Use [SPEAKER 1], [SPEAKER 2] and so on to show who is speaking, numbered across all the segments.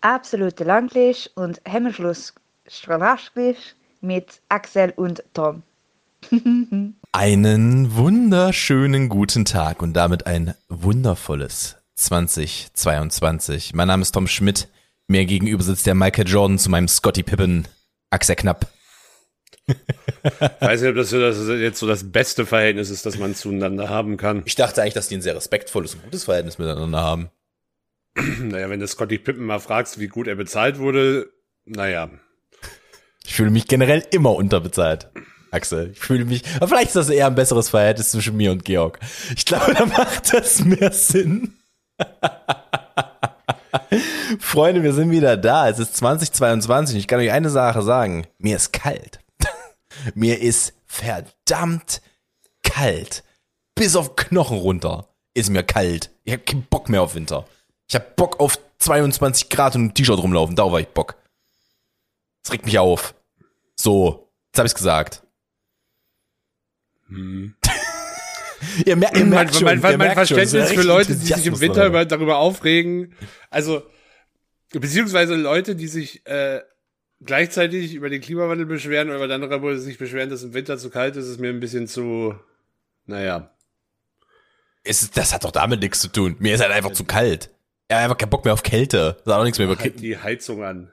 [SPEAKER 1] absolute Langlisch und Hemmschluss Strahlaschglisch mit Axel und Tom.
[SPEAKER 2] Einen wunderschönen guten Tag und damit ein wundervolles 2022. Mein Name ist Tom Schmidt. Mir gegenüber sitzt der Michael Jordan zu meinem Scotty Pippen, Axel Knapp.
[SPEAKER 3] Weiß nicht, ob das, das jetzt so das beste Verhältnis ist, das man zueinander haben kann.
[SPEAKER 2] Ich dachte eigentlich, dass die ein sehr respektvolles und gutes Verhältnis miteinander haben.
[SPEAKER 3] Naja, wenn du Scotty Pippen mal fragst, wie gut er bezahlt wurde, naja.
[SPEAKER 2] Ich fühle mich generell immer unterbezahlt. Axel, ich fühle mich, aber vielleicht ist das eher ein besseres Verhältnis zwischen mir und Georg. Ich glaube, da macht das mehr Sinn. Freunde, wir sind wieder da. Es ist 2022 ich kann euch eine Sache sagen. Mir ist kalt. Mir ist verdammt kalt. Bis auf Knochen runter ist mir kalt. Ich habe keinen Bock mehr auf Winter. Ich habe Bock auf 22 Grad und ein T-Shirt rumlaufen. Darauf habe ich Bock. Das regt mich auf. So, jetzt habe ich's gesagt.
[SPEAKER 3] Hm.
[SPEAKER 2] ihr, mer ihr merkt schon,
[SPEAKER 3] mein, mein, mein
[SPEAKER 2] schon,
[SPEAKER 3] Verständnis
[SPEAKER 2] ist
[SPEAKER 3] für Leute, die sich im Winter über, darüber aufregen, also beziehungsweise Leute, die sich äh, gleichzeitig über den Klimawandel beschweren oder dann darüber sich beschweren, dass im Winter zu kalt ist, ist mir ein bisschen zu, naja.
[SPEAKER 2] Es das hat doch damit nichts zu tun. Mir ist halt einfach zu kalt. Er hat einfach keinen Bock mehr auf Kälte. Hat auch nichts mehr über
[SPEAKER 3] Halt die Heizung an.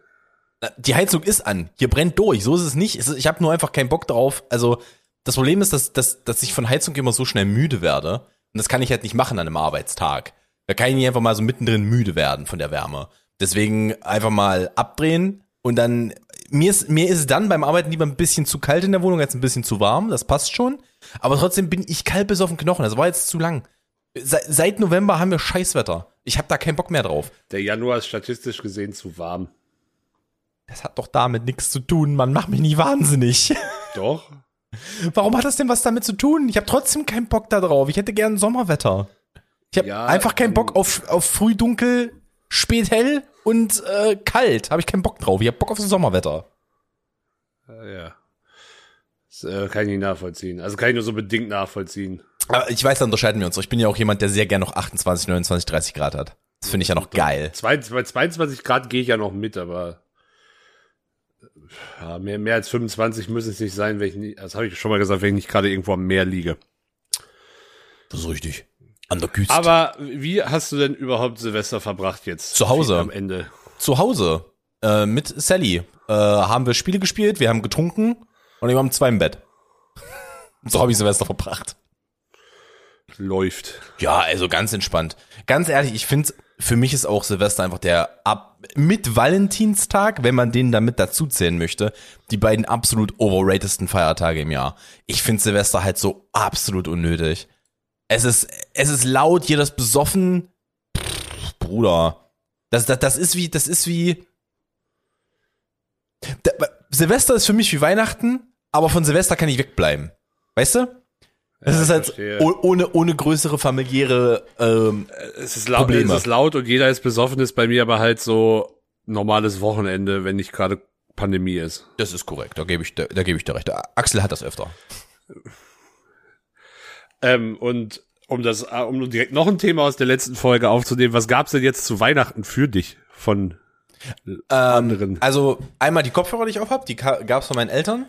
[SPEAKER 2] Die Heizung ist an. Hier brennt durch. So ist es nicht. Ich habe nur einfach keinen Bock drauf. Also das Problem ist, dass, dass, dass ich von Heizung immer so schnell müde werde. Und das kann ich halt nicht machen an einem Arbeitstag. Da kann ich nicht einfach mal so mittendrin müde werden von der Wärme. Deswegen einfach mal abdrehen und dann mir ist mir ist es dann beim Arbeiten lieber ein bisschen zu kalt in der Wohnung als ein bisschen zu warm. Das passt schon. Aber trotzdem bin ich kalt bis auf den Knochen. Das war jetzt zu lang. Seit, seit November haben wir Scheißwetter. Ich habe da keinen Bock mehr drauf.
[SPEAKER 3] Der Januar ist statistisch gesehen zu warm.
[SPEAKER 2] Das hat doch damit nichts zu tun. Man macht mich nicht wahnsinnig.
[SPEAKER 3] Doch.
[SPEAKER 2] Warum hat das denn was damit zu tun? Ich habe trotzdem keinen Bock da drauf. Ich hätte gern Sommerwetter. Ich habe
[SPEAKER 3] Ja,
[SPEAKER 2] einfach keinen
[SPEAKER 3] ähm,
[SPEAKER 2] Bock auf, auf früh dunkel, spät hell und äh, kalt. Habe ich keinen Bock drauf. Ich habe Bock auf das Sommerwetter.
[SPEAKER 3] Äh, Ja. Das äh, kann ich nicht nachvollziehen. Also kann ich nur so bedingt nachvollziehen.
[SPEAKER 2] Aber ich weiß, da unterscheiden wir uns. Ich bin ja auch jemand, der sehr gern noch 28, 29, 30 Grad hat. Das finde ich ja noch geil.
[SPEAKER 3] Bei 22 Grad gehe ich ja noch mit, aber ja, mehr, mehr als 25 müssen es nicht sein, wenn ich nicht, das habe ich schon mal gesagt, wenn ich nicht gerade irgendwo am Meer liege.
[SPEAKER 2] Das ist richtig. An der Küste.
[SPEAKER 3] Aber wie hast du denn überhaupt Silvester verbracht jetzt?
[SPEAKER 2] Zu Hause.
[SPEAKER 3] Am Ende.
[SPEAKER 2] zu Hause äh, mit Sally äh, haben wir Spiele gespielt, wir haben getrunken und wir haben zwei im Bett. so habe ich Silvester verbracht.
[SPEAKER 3] Läuft.
[SPEAKER 2] Ja, also ganz entspannt. Ganz ehrlich, ich finde, für mich ist auch Silvester einfach der ab mit Valentinstag, wenn man den damit dazu zählen möchte, die beiden absolut overratedsten Feiertage im Jahr. Ich finde Silvester halt so absolut unnötig. Es ist, es ist laut, jeder ist besoffen. Pff, Bruder. Das, das, das ist wie, das ist wie. Da, Silvester ist für mich wie Weihnachten, aber von Silvester kann ich wegbleiben. Weißt du? Es
[SPEAKER 3] Ja,
[SPEAKER 2] ist halt
[SPEAKER 3] verstehe.
[SPEAKER 2] oh- ohne, ohne größere familiäre ähm,
[SPEAKER 3] Es ist, laut,
[SPEAKER 2] Probleme.
[SPEAKER 3] es ist laut und jeder ist besoffen, ist bei mir aber halt so normales Wochenende, wenn nicht gerade Pandemie ist.
[SPEAKER 2] Das ist korrekt, da gebe ich, da, da gebe ich dir recht. Axel hat das öfter.
[SPEAKER 3] Ähm, und um das, äh, um direkt noch ein Thema aus der letzten Folge aufzunehmen, was gab's denn jetzt zu Weihnachten für dich von anderen?
[SPEAKER 2] Also einmal die Kopfhörer, die ich auf hab, die ka- gab's von meinen Eltern.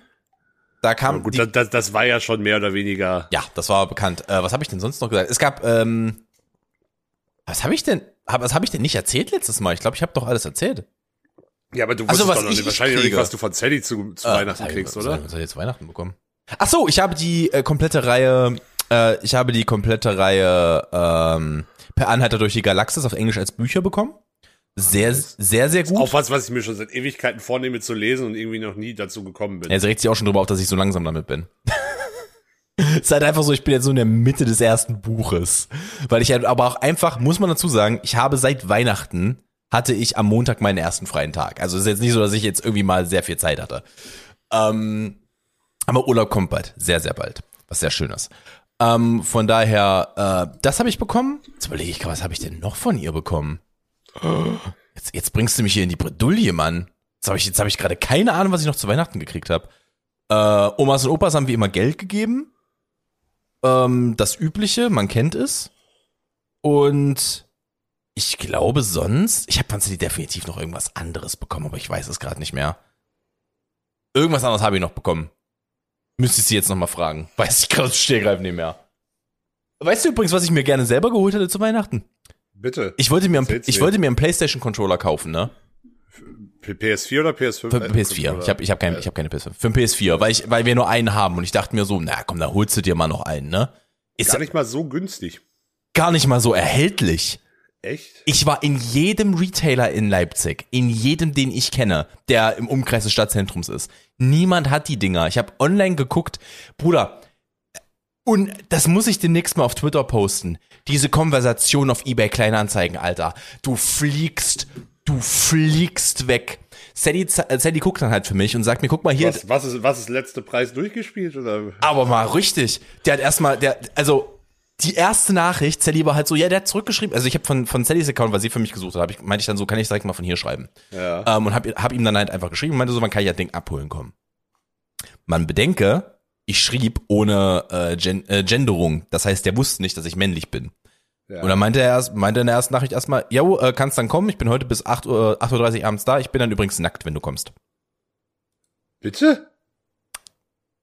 [SPEAKER 2] Da kam
[SPEAKER 3] Gut,
[SPEAKER 2] die,
[SPEAKER 3] das, das, war ja schon mehr oder weniger.
[SPEAKER 2] ja, das war bekannt. Äh, was habe ich denn sonst noch gesagt? Es gab, ähm, was habe ich denn, hab, was habe ich denn nicht erzählt letztes Mal? Ich glaube, ich habe doch alles erzählt.
[SPEAKER 3] Ja, aber du
[SPEAKER 2] Also,
[SPEAKER 3] wusstest doch noch
[SPEAKER 2] ich-
[SPEAKER 3] nicht,
[SPEAKER 2] ich
[SPEAKER 3] wahrscheinlich noch nicht,
[SPEAKER 2] kriege.
[SPEAKER 3] was du von Sally zu, zu
[SPEAKER 2] Äh,
[SPEAKER 3] Weihnachten
[SPEAKER 2] ich-
[SPEAKER 3] kriegst,
[SPEAKER 2] was,
[SPEAKER 3] oder?
[SPEAKER 2] Was habe ich jetzt Weihnachten bekommen? Ach so, ich habe die äh, komplette Reihe, äh, ich habe die komplette Reihe ähm, Per Anhalter durch die Galaxis auf Englisch als Bücher bekommen. Sehr, sehr, sehr gut.
[SPEAKER 3] Auch was, was ich mir schon seit Ewigkeiten vornehme zu lesen und irgendwie noch nie dazu gekommen bin.
[SPEAKER 2] Jetzt regt sich auch schon drüber auf, dass ich so langsam damit bin. Es ist halt einfach so, ich bin jetzt so in der Mitte des ersten Buches. Weil ich halt aber auch einfach, muss man dazu sagen, ich habe seit Weihnachten, hatte ich am Montag meinen ersten freien Tag. Also es ist jetzt nicht so, dass ich jetzt irgendwie mal sehr viel Zeit hatte. Ähm, aber Urlaub kommt bald, sehr, sehr bald. Was sehr schön ist. Ähm, von daher, äh, das habe ich bekommen. Jetzt überlege ich, was habe ich denn noch von ihr bekommen? Jetzt, jetzt bringst du mich hier in die Bredouille, Mann. Jetzt habe ich, hab ich gerade keine Ahnung, was ich noch zu Weihnachten gekriegt habe. Äh, Omas und Opas haben wie immer Geld gegeben. Ähm, das Übliche, man kennt es. Und ich glaube sonst, ich habe von Sally definitiv noch irgendwas anderes bekommen, aber ich weiß es gerade nicht mehr. Irgendwas anderes habe ich noch bekommen. Müsste ich sie jetzt nochmal fragen. Weiß ich gerade stehgreif nicht mehr. Weißt du übrigens, was ich mir gerne selber geholt hätte zu Weihnachten?
[SPEAKER 3] Bitte.
[SPEAKER 2] Ich wollte mir,
[SPEAKER 3] Erzähl's
[SPEAKER 2] ich wollte mir einen PlayStation Controller kaufen, ne?
[SPEAKER 3] P- PS4 oder PS5?
[SPEAKER 2] Für PS4. Ich habe ich hab keine, ich hab keine PS5. Für einen PS4, weil ich, weil wir nur einen haben und ich dachte mir so, na komm, da holst du dir mal noch einen, ne? Ist
[SPEAKER 3] Gar nicht mal so günstig.
[SPEAKER 2] gar nicht mal so erhältlich.
[SPEAKER 3] Echt?
[SPEAKER 2] Ich war in jedem Retailer in Leipzig, in jedem, den ich kenne, der im Umkreis des Stadtzentrums ist. Niemand hat die Dinger. Ich habe online geguckt, Bruder. Und das muss ich demnächst mal auf Twitter posten. Diese Konversation auf eBay Kleinanzeigen, Alter. Du fliegst, du fliegst weg. Sadie, äh, Sadie guckt dann halt für mich und sagt mir, guck mal hier,
[SPEAKER 3] Was, was, ist, was ist letzte Preis durchgespielt? Oder?
[SPEAKER 2] aber mal richtig. Der hat erstmal, der, also die erste Nachricht, Sally war halt so, ja, der hat zurückgeschrieben. Also ich habe von, von Sallys Account, weil sie für mich gesucht hat, hab ich, meinte ich dann so, kann ich direkt mal von hier schreiben.
[SPEAKER 3] Ja.
[SPEAKER 2] Ähm, und habe hab ihm dann halt einfach geschrieben und meinte so, wann kann das Ding abholen kommen. Man bedenke, ich schrieb ohne äh, Gen äh, Genderung. Das heißt, der wusste nicht, dass ich männlich bin.
[SPEAKER 3] ja.
[SPEAKER 2] Und dann meinte er erst, meinte in der ersten Nachricht erstmal, jo, äh, kannst dann kommen, ich bin heute bis 8 Uhr, 8.30 Uhr abends da, ich bin dann übrigens nackt, wenn du kommst.
[SPEAKER 3] Bitte?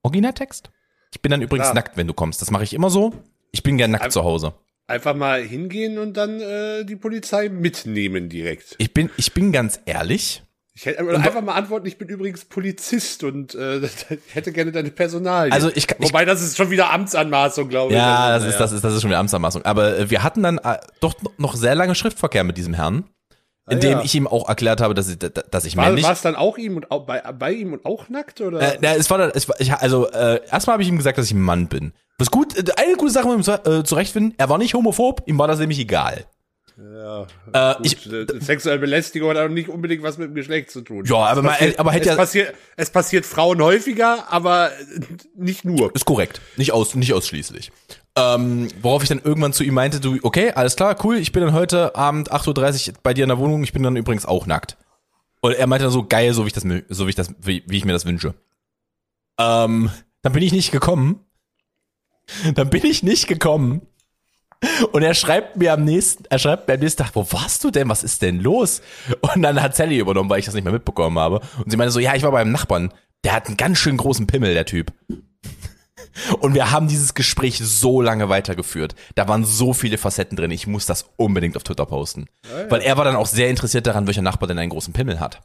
[SPEAKER 2] Originaltext? Ich bin dann übrigens
[SPEAKER 3] Klar.
[SPEAKER 2] nackt, wenn du kommst. Das mache ich immer so. Ich bin gern nackt
[SPEAKER 3] Ein-
[SPEAKER 2] zu Hause.
[SPEAKER 3] Einfach mal hingehen und dann äh, die Polizei mitnehmen direkt.
[SPEAKER 2] Ich bin, ich bin ganz ehrlich.
[SPEAKER 3] Ich hätte oder einfach mal antworten, ich bin übrigens Polizist und äh, hätte gerne deine Personal.
[SPEAKER 2] Also ich kann- ich-
[SPEAKER 3] Wobei, das ist schon wieder Amtsanmaßung, glaube ich.
[SPEAKER 2] Ja, das
[SPEAKER 3] Also,
[SPEAKER 2] ist, das ist, das ist schon wieder Amtsanmaßung. Aber äh, wir hatten dann äh, doch noch sehr lange Schriftverkehr mit diesem Herrn, in
[SPEAKER 3] Ah,
[SPEAKER 2] dem
[SPEAKER 3] ja.
[SPEAKER 2] ich ihm auch erklärt habe, dass ich, dass ich
[SPEAKER 3] War,
[SPEAKER 2] männlich.
[SPEAKER 3] war es dann auch ihm und auch bei, bei ihm und auch nackt oder?
[SPEAKER 2] Äh, na, es war, dann- es war ich, also äh, erstmal habe ich ihm gesagt, dass ich ein Mann bin. Was gut, äh, eine gute Sache mit ihm äh, zurechtfinden, er war nicht homophob, ihm war das nämlich egal.
[SPEAKER 3] Ja,
[SPEAKER 2] Äh, ich,
[SPEAKER 3] äh, sexuelle Belästigung hat auch nicht unbedingt was mit dem Geschlecht zu tun.
[SPEAKER 2] Ja, aber
[SPEAKER 3] passiert,
[SPEAKER 2] aber hätte
[SPEAKER 3] es
[SPEAKER 2] ja-
[SPEAKER 3] passiert, es passiert Frauen häufiger, aber äh, nicht nur.
[SPEAKER 2] Ist korrekt. Nicht aus, nicht ausschließlich. Ähm, worauf ich dann irgendwann zu ihm meinte, du, okay, alles klar, cool, ich bin dann heute Abend 8.30 Uhr bei dir in der Wohnung, ich bin dann übrigens auch nackt. Und er meinte dann so, geil, so wie ich das, mir- so wie ich das, wie, wie ich mir das wünsche. Ähm, dann bin ich nicht gekommen. Dann bin ich nicht gekommen. Und er schreibt mir am nächsten, er schreibt mir am nächsten Tag, wo warst du denn? Was ist denn los? Und dann hat Sally übernommen, weil ich das nicht mehr mitbekommen habe. Und sie meinte so, ja, ich war beim Nachbarn. Der hat einen ganz schön großen Pimmel, der Typ. Und wir haben dieses Gespräch so lange weitergeführt. Da waren so viele Facetten drin. Ich muss das unbedingt auf Twitter posten. Weil er war dann auch sehr interessiert daran, welcher Nachbar denn einen großen Pimmel hat.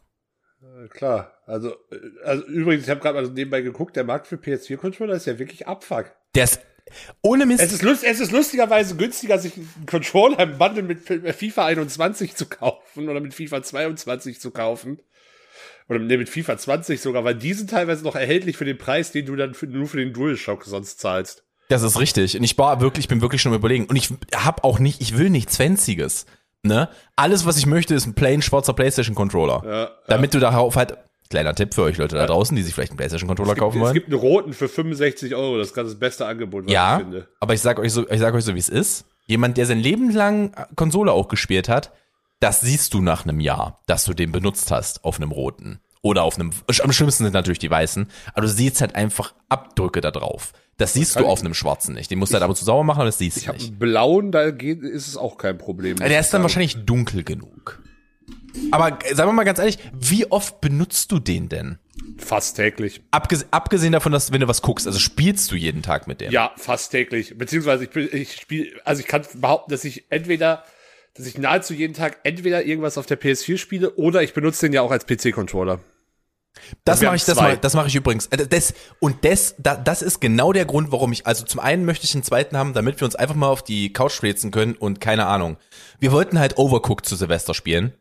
[SPEAKER 3] Klar, also, äh, also übrigens, ich habe gerade mal so nebenbei geguckt, der Markt für PS4-Controller ist ja wirklich Abfuck.
[SPEAKER 2] Der ist ohne Mist.
[SPEAKER 3] Es ist, lust, es ist lustigerweise günstiger, sich einen Controller im Bundle mit FIFA 21 zu kaufen oder mit FIFA 22 zu kaufen. Oder nee, mit FIFA 20 sogar, weil die sind teilweise noch erhältlich für den Preis, den du dann für, nur für den DualShock sonst zahlst.
[SPEAKER 2] Das ist richtig. Und ich war wirklich, ich bin wirklich schon überlegen. Und ich hab auch nicht, ich will nichts Fancyes. Ne? Alles, was ich möchte, ist ein plain schwarzer PlayStation Controller.
[SPEAKER 3] Ja,
[SPEAKER 2] Damit du darauf halt, kleiner Tipp für euch Leute da draußen, die sich vielleicht einen PlayStation Controller kaufen
[SPEAKER 3] es
[SPEAKER 2] wollen.
[SPEAKER 3] gibt einen roten für 65 Euro, das ist gerade das beste Angebot, was ich
[SPEAKER 2] Ja,
[SPEAKER 3] finde.
[SPEAKER 2] aber ich sag euch so, ich sag euch so, wie es ist. Jemand, der sein Leben lang Konsole auch gespielt hat, das siehst du nach einem Jahr, dass du den benutzt hast auf einem roten. Oder auf einem, am schlimmsten sind natürlich die weißen, aber du siehst halt einfach Abdrücke da drauf. Das siehst du auf einem schwarzen nicht. Den musst du halt ab und zu sauber machen, aber das siehst
[SPEAKER 3] Ich
[SPEAKER 2] du
[SPEAKER 3] habe
[SPEAKER 2] nicht.
[SPEAKER 3] einen blauen, da geht, ist es auch kein Problem.
[SPEAKER 2] Der
[SPEAKER 3] ich
[SPEAKER 2] ist dann wahrscheinlich dunkel genug. Aber äh, sagen wir mal ganz ehrlich, wie oft benutzt du den denn?
[SPEAKER 3] Fast täglich.
[SPEAKER 2] Abges abgesehen davon, dass wenn du was guckst, also spielst du jeden Tag mit dem?
[SPEAKER 3] Ja, fast täglich. Beziehungsweise ich, ich spiele, also ich kann behaupten, dass ich entweder, dass ich nahezu jeden Tag entweder irgendwas auf der PS4 spiele oder ich benutze den ja auch als PC-Controller.
[SPEAKER 2] Das mache ich, das mache das mache ich übrigens. Äh, Das, und das, da, das ist genau der Grund, warum ich, also zum einen möchte ich einen zweiten haben, damit wir uns einfach mal auf die Couch fläzen können und keine Ahnung. Wir wollten halt Overcooked zu Silvester spielen.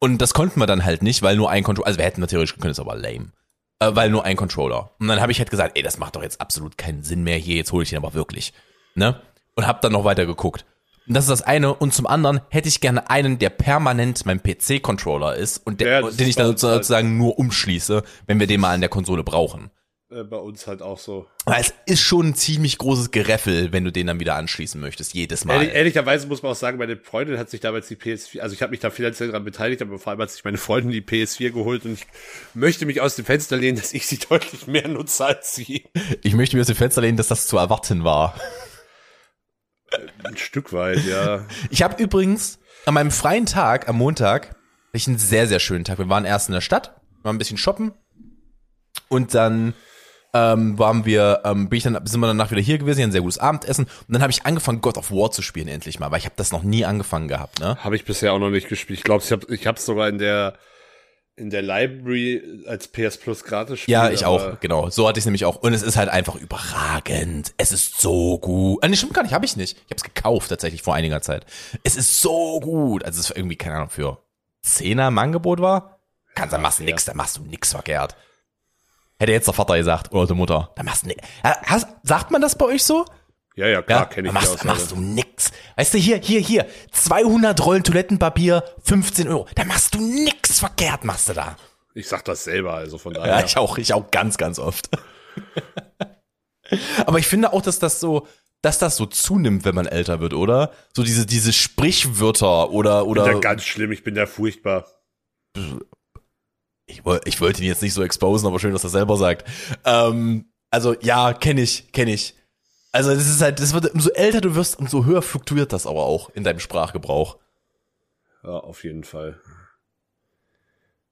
[SPEAKER 2] Und das konnten wir dann halt nicht, weil nur ein Controller, also wir hätten natürlich können, ist aber lame. Äh, weil nur ein Controller. Und dann habe ich halt gesagt, ey, das macht doch jetzt absolut keinen Sinn mehr hier, jetzt hole ich den aber wirklich. Ne? Und hab dann noch weiter geguckt. Und das ist das eine. Und zum anderen hätte ich gerne einen, der permanent mein PC-Controller ist und der,
[SPEAKER 3] Ja,
[SPEAKER 2] den ich dann
[SPEAKER 3] uns halt.
[SPEAKER 2] sozusagen nur umschließe, wenn wir den mal an der Konsole brauchen.
[SPEAKER 3] Äh, bei uns halt auch so.
[SPEAKER 2] Weil es ist schon ein ziemlich großes Gereffel, wenn du den dann wieder anschließen möchtest, jedes Mal.
[SPEAKER 3] Ehrlich, ehrlicherweise muss man auch sagen, meine Freundin hat sich damals die PS4, also ich habe mich da finanziell daran beteiligt, aber vor allem hat sich meine Freundin die PS4 geholt und ich möchte mich aus dem Fenster lehnen, dass ich sie deutlich mehr nutze als sie.
[SPEAKER 2] Ich möchte mir aus dem Fenster lehnen, dass das zu erwarten war.
[SPEAKER 3] Ein Stück weit, ja.
[SPEAKER 2] Ich habe übrigens, an meinem freien Tag, am Montag, ich einen sehr, sehr schönen Tag. Wir waren erst in der Stadt, waren ein bisschen shoppen und dann ähm, waren wir, ähm, bin ich dann, sind wir danach wieder hier gewesen, hier ein sehr gutes Abendessen und dann habe ich angefangen, God of War zu spielen endlich mal, weil ich habe das noch nie angefangen gehabt, ne?
[SPEAKER 3] Habe ich bisher auch noch nicht gespielt. Ich glaube, ich habe ich hab's sogar in der in der Library als PS Plus gratis spielen.
[SPEAKER 2] Ja, ich auch, genau. So hatte ich nämlich auch. Und es ist halt einfach überragend. Es ist so gut. Ah, nee, stimmt gar nicht, habe ich nicht. Ich habe es gekauft tatsächlich vor einiger Zeit. Es ist so gut. Also es ist irgendwie, keine Ahnung, für Zehner im Angebot war. Kannst, dann machst du nix, dann machst du nix verkehrt. Hätte jetzt der Vater gesagt oder die Mutter. Dann machst du nix. Hast, sagt man das bei euch so?
[SPEAKER 3] Ja, ja, klar,
[SPEAKER 2] Ja,
[SPEAKER 3] kenne ich
[SPEAKER 2] machst, dann
[SPEAKER 3] Aussage.
[SPEAKER 2] machst du nix. Weißt du, hier, hier, hier, 200 Rollen Toilettenpapier, 15 Euro. Da machst du nix verkehrt, machst du da.
[SPEAKER 3] Ich sag das selber, also von daher.
[SPEAKER 2] Ja, ich auch, ich auch ganz, ganz oft. Aber ich finde auch, dass das so, dass das so zunimmt, wenn man älter wird, oder? So diese, diese Sprichwörter oder,
[SPEAKER 3] Ich bin da
[SPEAKER 2] oder,
[SPEAKER 3] ganz schlimm, ich bin da furchtbar.
[SPEAKER 2] Ich, ich wollte ihn jetzt nicht so exposen, aber schön, dass er selber sagt. Ähm, also, ja, kenne ich, kenne ich. Also, das ist halt, das wird, umso älter du wirst, umso höher fluktuiert das aber auch in deinem Sprachgebrauch.
[SPEAKER 3] Ja, auf jeden Fall.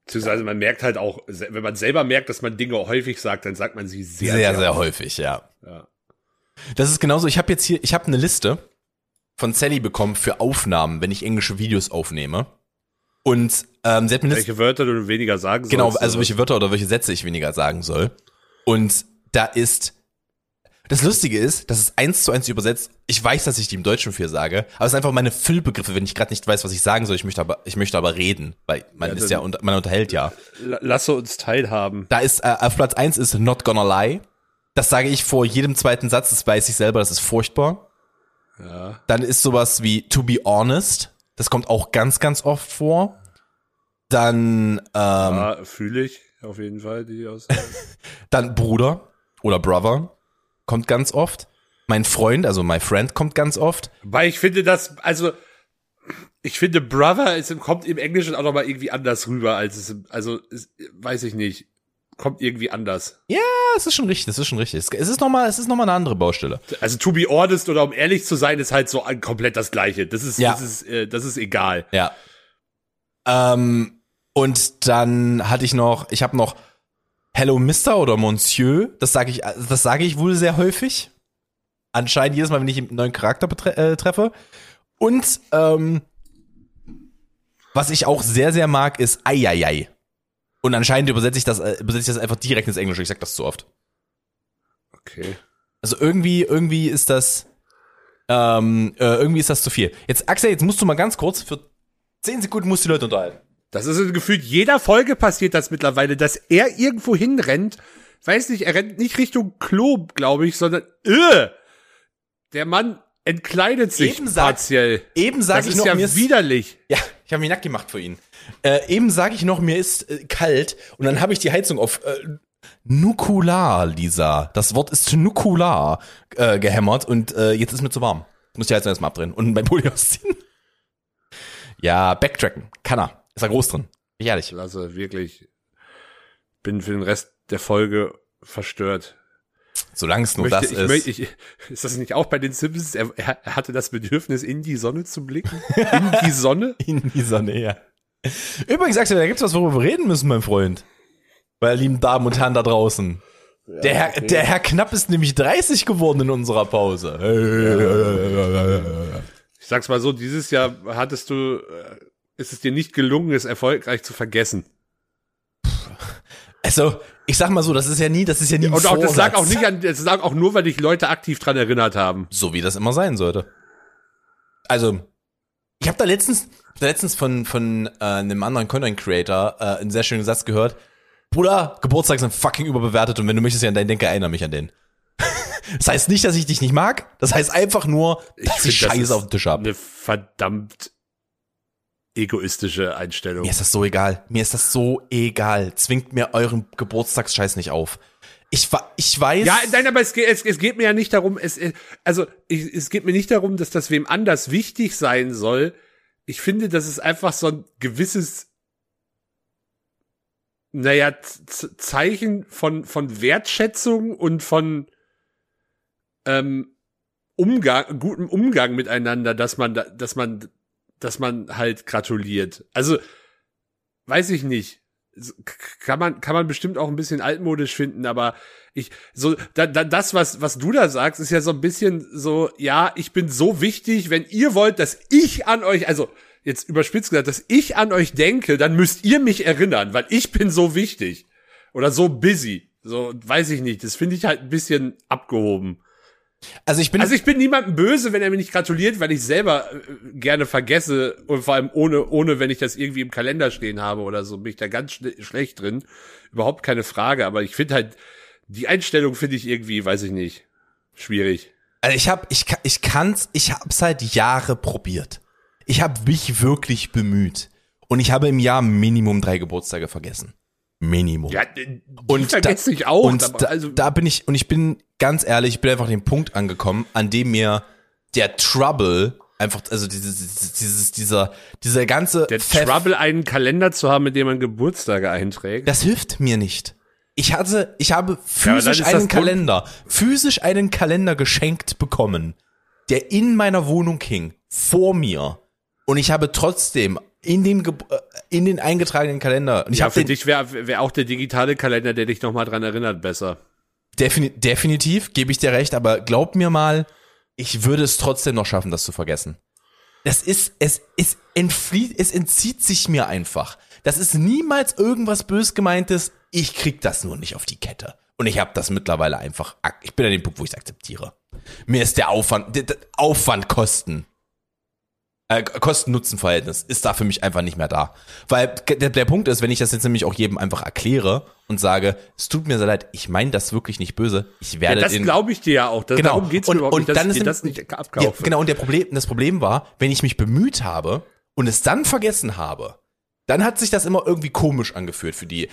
[SPEAKER 3] Beziehungsweise man merkt halt auch, wenn man selber merkt, dass man Dinge häufig sagt, dann sagt man sie sehr,
[SPEAKER 2] Sehr, sehr, häufig, ja.
[SPEAKER 3] Ja.
[SPEAKER 2] Das ist genauso, ich habe jetzt hier, ich habe eine Liste von Sally bekommen für Aufnahmen, wenn ich englische Videos aufnehme. Und ähm, sie hat mir
[SPEAKER 3] Welche Wörter du weniger sagen
[SPEAKER 2] genau,
[SPEAKER 3] sollst.
[SPEAKER 2] also
[SPEAKER 3] oder?
[SPEAKER 2] welche Wörter oder welche Sätze ich weniger sagen soll. Und da ist, das Lustige ist, das ist eins zu eins übersetzt. Ich weiß, dass ich die im Deutschen viel sage, aber es sind einfach meine Füllbegriffe, wenn ich gerade nicht weiß, was ich sagen soll. Ich möchte aber, ich möchte aber reden, weil man
[SPEAKER 3] Ja,
[SPEAKER 2] ist ja, man unterhält ja.
[SPEAKER 3] La- Lasse uns teilhaben.
[SPEAKER 2] Da ist, äh, auf Platz eins ist not gonna lie. Das sage ich vor jedem zweiten Satz, das weiß ich selber, das ist furchtbar.
[SPEAKER 3] Ja.
[SPEAKER 2] Dann ist sowas wie to be honest. Das kommt auch ganz, ganz oft vor. Dann, ähm,
[SPEAKER 3] Ja, fühle ich auf jeden Fall die Aussage.
[SPEAKER 2] dann Bruder oder Brother kommt ganz oft. Mein Freund, also my friend kommt ganz oft.
[SPEAKER 3] Weil ich finde das, also ich finde Brother ist, kommt im Englischen auch nochmal irgendwie anders rüber, als es, also ist, weiß ich nicht, kommt irgendwie anders.
[SPEAKER 2] Ja, es ist schon richtig, es ist schon richtig. Es ist nochmal, es ist noch mal eine andere Baustelle.
[SPEAKER 3] Also to be honest oder um ehrlich zu sein, ist halt so komplett das Gleiche. Das ist,
[SPEAKER 2] Ja.
[SPEAKER 3] das ist, äh, das ist egal.
[SPEAKER 2] Ja. Ähm, und dann hatte ich noch, ich habe noch Hello Mister oder Monsieur. Das sage ich, das sage ich wohl sehr häufig. Anscheinend jedes Mal, wenn ich einen neuen Charakter äh, treffe. Und ähm, was ich auch sehr, sehr mag, ist Eieiei. Und anscheinend übersetze ich das, äh, übersetze ich das einfach direkt ins Englische. Ich sag das zu oft.
[SPEAKER 3] Okay.
[SPEAKER 2] Also irgendwie, irgendwie ist das, ähm, äh, irgendwie ist das zu viel. Jetzt, Axel, jetzt musst du mal ganz kurz für 10 Sekunden musst du die Leute unterhalten.
[SPEAKER 3] Das ist in gefühlt jeder Folge passiert das mittlerweile, dass er irgendwo hinrennt. Weiß nicht, er rennt nicht Richtung Klo, glaube ich, sondern äh, der Mann entkleidet sich
[SPEAKER 2] Eben sagt-
[SPEAKER 3] partiell.
[SPEAKER 2] Eben
[SPEAKER 3] Das
[SPEAKER 2] sage ich
[SPEAKER 3] ist
[SPEAKER 2] noch,
[SPEAKER 3] ja
[SPEAKER 2] ist,
[SPEAKER 3] widerlich.
[SPEAKER 2] ja, ich habe mich nackt gemacht für ihn. Äh, eben sage ich noch, mir ist äh, kalt und dann habe ich die Heizung auf äh, nukular, Lisa. Das Wort ist nukular äh, gehämmert und äh, jetzt ist mir zu warm. Ich muss die Heizung erstmal abdrehen und mein Pulli ausziehen. Ja, backtracken. Kann er. Ist er groß drin. Bin ich ehrlich.
[SPEAKER 3] Lasse, wirklich. Bin für den Rest der Folge verstört.
[SPEAKER 2] Solange es nur
[SPEAKER 3] Möchte,
[SPEAKER 2] das
[SPEAKER 3] ich,
[SPEAKER 2] ist.
[SPEAKER 3] möchte, ich, ist das nicht auch bei den Simpsons? Er, er er hatte das Bedürfnis, in die Sonne zu blicken? In die Sonne?
[SPEAKER 2] in dieser Nähe. Übrigens, Axel, da gibt's was, worüber wir reden müssen, mein Freund. Bei lieben Damen und Herren da draußen. der, Herr, der Herr Knapp ist nämlich 30 geworden in unserer Pause.
[SPEAKER 3] Ich sag's mal so, dieses Jahr hattest du, äh, ist es dir nicht gelungen, es erfolgreich zu vergessen.
[SPEAKER 2] Also, ich sag mal so, das ist ja nie, das ist ja nie
[SPEAKER 3] Und auch, das lag auch nicht an, das lag auch nur, weil dich Leute aktiv dran erinnert haben.
[SPEAKER 2] So wie das immer sein sollte. Also, ich habe da letztens, letztens von von äh, einem anderen Content Creator äh, einen sehr schönen Satz gehört. Bruder, Geburtstage sind fucking überbewertet und wenn du möchtest ja an deinen Denker, erinnere mich an den. das heißt nicht, dass ich dich nicht mag. Das heißt einfach nur, dass ich,
[SPEAKER 3] find, das
[SPEAKER 2] Scheiße
[SPEAKER 3] ist
[SPEAKER 2] auf dem Tisch habe.
[SPEAKER 3] Eine verdammt egoistische Einstellung.
[SPEAKER 2] Mir ist das so egal. Mir ist das so egal. Zwingt mir euren Geburtstagsscheiß nicht auf. Ich, ich weiß.
[SPEAKER 3] Ja, nein, aber es geht, es, es geht mir ja nicht darum, es, es- also ich, es geht mir nicht darum, dass das wem anders wichtig sein soll. Ich finde, das ist einfach so ein gewisses, naja, Z Zeichen von, von Wertschätzung und von ähm, Umgang, gutem Umgang miteinander, dass man, da, dass man dass man halt gratuliert. Also, weiß ich nicht. Kann man, kann man bestimmt auch ein bisschen altmodisch finden, aber ich, so, da, da, das, was, was du da sagst, ist ja so ein bisschen so, ja, ich bin so wichtig, wenn ihr wollt, dass ich an euch, also, jetzt überspitzt gesagt, dass ich an euch denke, dann müsst ihr mich erinnern, weil ich bin so wichtig. Oder so busy. So, weiß ich nicht. Das finde ich halt ein bisschen abgehoben.
[SPEAKER 2] Also ich bin,
[SPEAKER 3] Also ich bin niemandem böse, wenn er mir nicht gratuliert, weil ich selber äh, gerne vergesse und vor allem ohne, ohne, wenn ich das irgendwie im Kalender stehen habe oder so, bin ich da ganz schle schlecht drin. Überhaupt keine Frage, aber ich finde halt, die Einstellung finde ich irgendwie, weiß ich nicht, schwierig.
[SPEAKER 2] also ich habe, ich, kann- ich kann's, ich habe seit Jahre probiert. Ich habe mich wirklich bemüht und ich habe im Jahr Minimum drei Geburtstage vergessen. Minimum.
[SPEAKER 3] Ja,
[SPEAKER 2] und
[SPEAKER 3] vergesse
[SPEAKER 2] da,
[SPEAKER 3] ich auch.
[SPEAKER 2] Und da,
[SPEAKER 3] also,
[SPEAKER 2] da bin ich, und ich bin ganz ehrlich, ich bin einfach an den Punkt angekommen, an dem mir der Trouble einfach, also dieses, dieses, dieser, dieser ganze
[SPEAKER 3] der
[SPEAKER 2] Pfeff-
[SPEAKER 3] Trouble, einen Kalender zu haben, mit dem man Geburtstage einträgt.
[SPEAKER 2] das hilft mir nicht. Ich hatte, ich habe physisch
[SPEAKER 3] das
[SPEAKER 2] einen
[SPEAKER 3] Grund-
[SPEAKER 2] Kalender, physisch einen Kalender geschenkt bekommen, der in meiner Wohnung hing, vor mir. Und ich habe trotzdem in den, Ge- äh, in den eingetragenen Kalender, und ich
[SPEAKER 3] ja,
[SPEAKER 2] habe
[SPEAKER 3] für
[SPEAKER 2] den,
[SPEAKER 3] dich wäre wär auch der digitale Kalender, der dich nochmal dran erinnert, besser.
[SPEAKER 2] Defini definitiv, gebe ich dir recht, aber glaub mir mal, ich würde es trotzdem noch schaffen, das zu vergessen. Das ist, es, es entflieht, es entzieht sich mir einfach. Das ist niemals irgendwas bös gemeintes. Ich krieg das nur nicht auf die Kette. Und ich habe das mittlerweile einfach, ich bin an dem Punkt, wo ich es akzeptiere. Mir ist der Aufwand, der, der Aufwand Kosten, äh, Kosten-Nutzen-Verhältnis ist da für mich einfach nicht mehr da. Weil der, der Punkt ist, wenn ich das jetzt nämlich auch jedem einfach erkläre und sage, es tut mir sehr leid, ich meine das wirklich nicht böse, ich
[SPEAKER 3] Ja,
[SPEAKER 2] werde
[SPEAKER 3] das
[SPEAKER 2] den,
[SPEAKER 3] glaube ich dir ja auch. Das,
[SPEAKER 2] Genau.
[SPEAKER 3] Darum geht's
[SPEAKER 2] Und-
[SPEAKER 3] überhaupt
[SPEAKER 2] und
[SPEAKER 3] nicht,
[SPEAKER 2] dann sind-
[SPEAKER 3] das nicht
[SPEAKER 2] ja,
[SPEAKER 3] abkaufe.
[SPEAKER 2] genau, und der Problem, das Problem war, wenn ich mich bemüht habe und es dann vergessen habe, dann hat sich das immer irgendwie komisch angefühlt für die.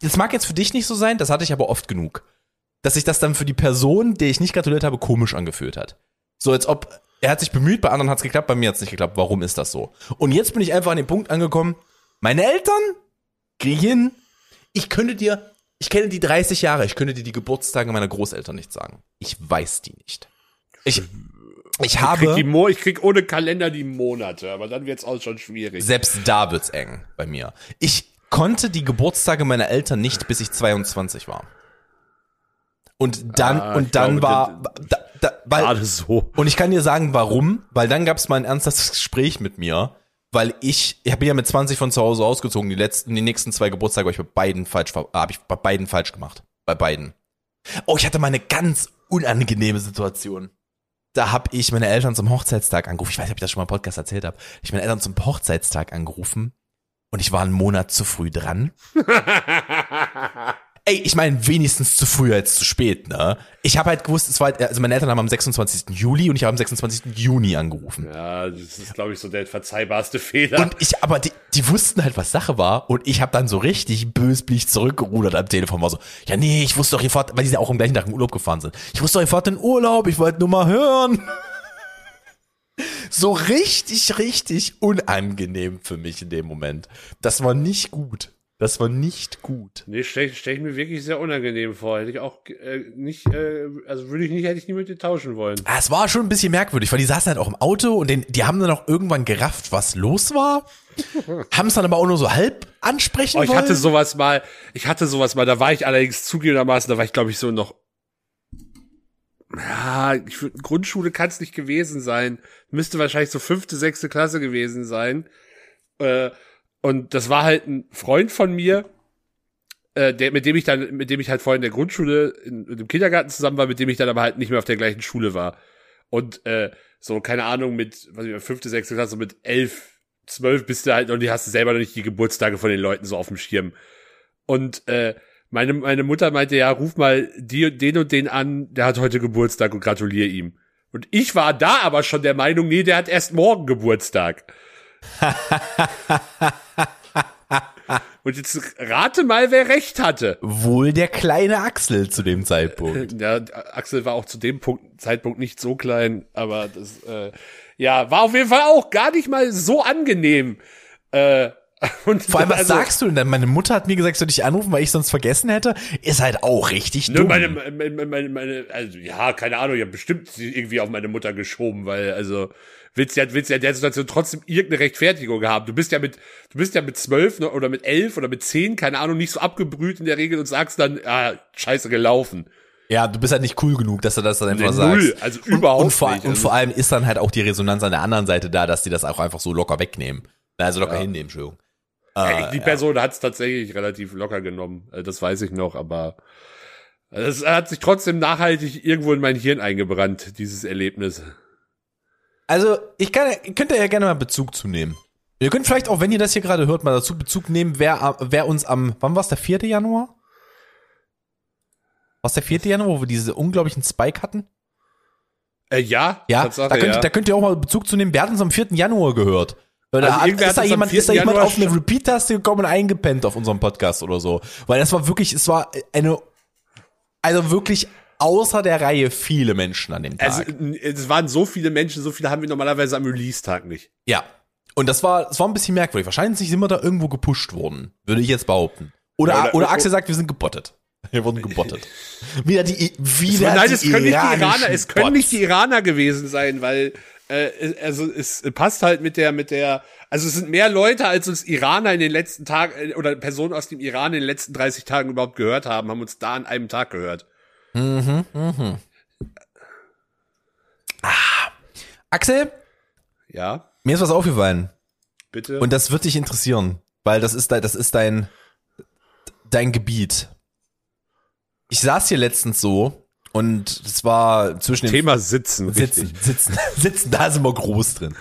[SPEAKER 2] Das mag jetzt für dich nicht so sein, das hatte ich aber oft genug. Dass sich das dann für die Person, der ich nicht gratuliert habe, komisch angefühlt hat. So als ob, er hat sich bemüht, bei anderen hat es geklappt, bei mir hat es nicht geklappt. Warum ist das so? Und jetzt bin ich einfach an den Punkt angekommen, meine Eltern kriegen hin, ich könnte dir, ich kenne die 30 Jahre, ich könnte dir die Geburtstage meiner Großeltern nicht sagen. Ich weiß die nicht. Ich, ich
[SPEAKER 3] ich, krieg
[SPEAKER 2] habe,
[SPEAKER 3] die Mo ich krieg ohne Kalender die Monate, aber dann wird's auch schon schwierig.
[SPEAKER 2] selbst da wird's eng bei mir. Ich konnte die Geburtstage meiner Eltern nicht, bis ich 22 war. Und dann,
[SPEAKER 3] Ah, ich
[SPEAKER 2] und dann
[SPEAKER 3] glaube,
[SPEAKER 2] war, da, da, weil,
[SPEAKER 3] Gerade so.
[SPEAKER 2] und ich kann dir sagen, warum, weil dann gab's mal ein ernstes Gespräch mit mir, weil ich, ich bin ja mit 20 von zu Hause ausgezogen, die letzten, die nächsten zwei Geburtstage habe ich bei beiden falsch, habe ich bei beiden falsch gemacht. Bei beiden. Oh, ich hatte mal eine ganz unangenehme Situation. Da habe ich meine Eltern zum Hochzeitstag angerufen. Ich weiß nicht, ob ich das schon mal im Podcast erzählt habe. Ich meine Eltern zum Hochzeitstag angerufen und ich war einen Monat zu früh dran. Ey, ich meine, wenigstens zu früh als zu spät, ne? Ich habe halt gewusst, es war, also meine Eltern haben am 26. Juli und ich habe am 26. Juni angerufen.
[SPEAKER 3] Ja, das ist, glaube ich, so der verzeihbarste Fehler.
[SPEAKER 2] Und ich, aber die, die wussten halt, was Sache war und ich habe dann so richtig bösblich zurückgerudert am Telefon, war so, ja nee, ich wusste doch, fahrt, weil die ja auch am gleichen Tag im Urlaub gefahren sind. Ich wusste doch, fahrt in Urlaub, ich wollte nur mal hören. So richtig, richtig unangenehm für mich in dem Moment. Das war nicht gut. Das war nicht gut.
[SPEAKER 3] nee, stelle stell ich mir wirklich sehr unangenehm vor. Hätte ich auch äh, nicht, äh, also würde ich nicht, hätte ich nie mit dir tauschen wollen.
[SPEAKER 2] Ah, Es war schon ein bisschen merkwürdig, weil die saßen halt auch im Auto und den, die haben dann auch irgendwann gerafft, was los war. haben es dann aber auch nur so halb ansprechen
[SPEAKER 3] Oh, ich
[SPEAKER 2] wollen.
[SPEAKER 3] hatte sowas mal, ich hatte sowas mal, da war ich allerdings zugegebenermaßen, da war ich glaube ich so noch, ja, ich würd, Grundschule kann es nicht gewesen sein. Müsste wahrscheinlich so fünfte, sechste Klasse gewesen sein. Äh, und das war halt ein Freund von mir, äh, der, mit dem ich dann, mit dem ich halt vorher in der Grundschule, in, in dem Kindergarten zusammen war, mit dem ich dann aber halt nicht mehr auf der gleichen Schule war. Und äh, so, keine Ahnung, mit, was ich, fünfte, sechste Klasse, mit elf, zwölf bist du halt noch, die hast du selber noch nicht die Geburtstage von den Leuten so auf dem Schirm. Und äh, meine, meine Mutter meinte, ja, ruf mal die, den und den an, der hat heute Geburtstag und gratuliere ihm. Und ich war da aber schon der Meinung, nee, der hat erst morgen Geburtstag. und jetzt rate mal, wer recht hatte.
[SPEAKER 2] Wohl der kleine Axel zu dem Zeitpunkt.
[SPEAKER 3] Ja, Axel war auch zu dem Punkt, Zeitpunkt nicht so klein, aber das, äh, ja, war auf jeden Fall auch gar nicht mal so angenehm. Äh, und
[SPEAKER 2] Vor allem, was
[SPEAKER 3] also-
[SPEAKER 2] sagst du denn dann? Meine Mutter hat mir gesagt, ich soll dich anrufen, weil ich sonst vergessen hätte. Ist halt auch richtig
[SPEAKER 3] Ne,
[SPEAKER 2] dumm.
[SPEAKER 3] meine, meine, meine, meine, also ja, keine Ahnung, ich habe bestimmt sie irgendwie auf meine Mutter geschoben, weil, also, willst ja, willst ja in der Situation trotzdem irgendeine Rechtfertigung haben. Du bist ja mit, du bist ja mit zwölf ne, oder mit elf oder mit zehn, keine Ahnung, nicht so abgebrüht in der Regel und sagst dann, ah, scheiße gelaufen.
[SPEAKER 2] Ja, du bist halt nicht cool genug, dass du das dann einfach
[SPEAKER 3] Nee,
[SPEAKER 2] sagst.
[SPEAKER 3] null, also überhaupt
[SPEAKER 2] und, vor,
[SPEAKER 3] nicht.
[SPEAKER 2] Und
[SPEAKER 3] Also-
[SPEAKER 2] vor allem ist dann halt auch die Resonanz an der anderen Seite da, dass die das auch einfach so locker wegnehmen. Also locker hinnehmen, Entschuldigung.
[SPEAKER 3] Ja,
[SPEAKER 2] Äh,
[SPEAKER 3] die Person hat es tatsächlich relativ locker genommen. Also Das weiß ich noch, aber es hat sich trotzdem nachhaltig irgendwo in mein Hirn eingebrannt, dieses Erlebnis.
[SPEAKER 2] Also, ich kann, ihr könnt ja gerne mal Bezug zu nehmen. Ihr könnt vielleicht auch, wenn ihr das hier gerade hört, mal dazu Bezug nehmen, wer, wer uns am, wann war es, der 4. Januar? Was der 4. Januar, wo wir diese unglaublichen Spike hatten?
[SPEAKER 3] Äh, ja,
[SPEAKER 2] Ja,
[SPEAKER 3] Tatsache,
[SPEAKER 2] da, könnt,
[SPEAKER 3] ja.
[SPEAKER 2] da könnt ihr auch mal Bezug zu nehmen. Wer hat uns am 4. Januar gehört? Oder
[SPEAKER 3] Also
[SPEAKER 2] ist, da jemand,
[SPEAKER 3] 4.
[SPEAKER 2] ist da jemand
[SPEAKER 3] Januar
[SPEAKER 2] auf eine Repeat-Taste gekommen und eingepennt auf unserem Podcast oder so? Weil das war wirklich, es war eine, also wirklich außer der Reihe viele Menschen an dem Tag.
[SPEAKER 3] also, es waren so viele Menschen, so viele haben wir normalerweise am Release-Tag nicht.
[SPEAKER 2] Ja. Und das war, das war ein bisschen merkwürdig. Wahrscheinlich sind wir da irgendwo gepusht worden, würde ich jetzt behaupten. Oder,
[SPEAKER 3] Ja,
[SPEAKER 2] oder,
[SPEAKER 3] oder-
[SPEAKER 2] Axel sagt, wir sind gebottet. Wir wurden gebottet. Wieder die, wieder
[SPEAKER 3] Nein,
[SPEAKER 2] die
[SPEAKER 3] es können nicht die Iraner, es können nicht
[SPEAKER 2] Bots.
[SPEAKER 3] die Iraner gewesen sein, weil äh, es- also es passt halt mit der mit der also es sind mehr Leute als uns Iraner in den letzten Tagen äh, oder Personen aus dem Iran in den letzten 30 Tagen überhaupt gehört haben, haben uns da an einem Tag gehört.
[SPEAKER 2] Axel,
[SPEAKER 3] Ja,
[SPEAKER 2] mir ist was aufgefallen.
[SPEAKER 3] bitte.
[SPEAKER 2] Und das wird dich interessieren, weil das ist, dein- das ist dein, dein Gebiet. Ich saß hier letztens so und es war zwischen den
[SPEAKER 3] Thema sitzen,
[SPEAKER 2] Sitzen,
[SPEAKER 3] richtig.
[SPEAKER 2] sitzen, sitzen, da sind wir groß drin.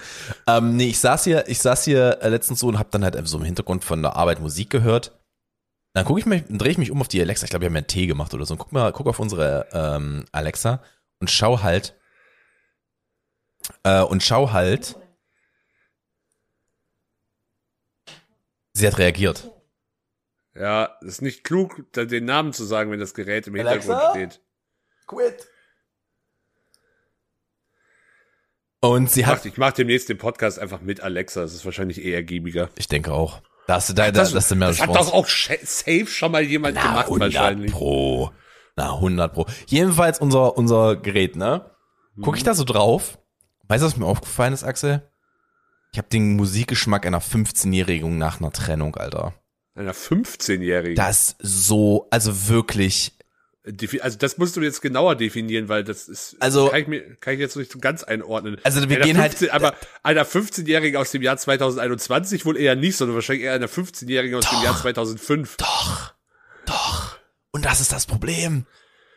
[SPEAKER 2] Ähm, nee, ich saß hier, ich saß hier äh, letztens so und hab dann halt so im Hintergrund von der Arbeit Musik gehört. Dann gucke ich mich, dann drehe ich mich um auf die Alexa. Ich glaube, wir haben ja einen Tee gemacht oder so. Und guck mal, guck auf unsere ähm, Alexa und schau halt äh, und schau halt. Sie hat reagiert.
[SPEAKER 3] Ja, es ist nicht klug, den Namen zu sagen, wenn das Gerät im Hintergrund
[SPEAKER 2] Alexa?
[SPEAKER 3] steht.
[SPEAKER 2] Quit. Und sie
[SPEAKER 3] Ich
[SPEAKER 2] hat,
[SPEAKER 3] mach, ich mach demnächst den Podcast einfach mit Alexa, das ist wahrscheinlich eher ergiebiger.
[SPEAKER 2] ich denke auch. Da hast du da, da, das, das mehr
[SPEAKER 3] das hat doch auch safe schon mal jemand
[SPEAKER 2] Na,
[SPEAKER 3] gemacht
[SPEAKER 2] 100
[SPEAKER 3] wahrscheinlich.
[SPEAKER 2] Pro. Na, 100 Pro. Jedenfalls unser, unser Gerät, ne? Guck
[SPEAKER 3] Mhm.
[SPEAKER 2] ich da so drauf. Weißt du, was mir aufgefallen ist, Axel? Ich habe den Musikgeschmack einer 15-Jährigen nach einer Trennung, Alter.
[SPEAKER 3] Einer 15-Jährigen.
[SPEAKER 2] Das so, also wirklich,
[SPEAKER 3] Also das musst du jetzt genauer definieren, weil das ist,
[SPEAKER 2] Also-
[SPEAKER 3] kann ich, mir, kann ich jetzt nicht so ganz einordnen.
[SPEAKER 2] Also wir
[SPEAKER 3] Einer
[SPEAKER 2] gehen halt-
[SPEAKER 3] 15, aber einer 15-Jährigen aus dem Jahr 2021 wohl eher nicht, sondern wahrscheinlich eher einer 15-Jährigen aus dem
[SPEAKER 2] Doch.
[SPEAKER 3] Jahr 2005.
[SPEAKER 2] doch, doch. Und das ist das Problem.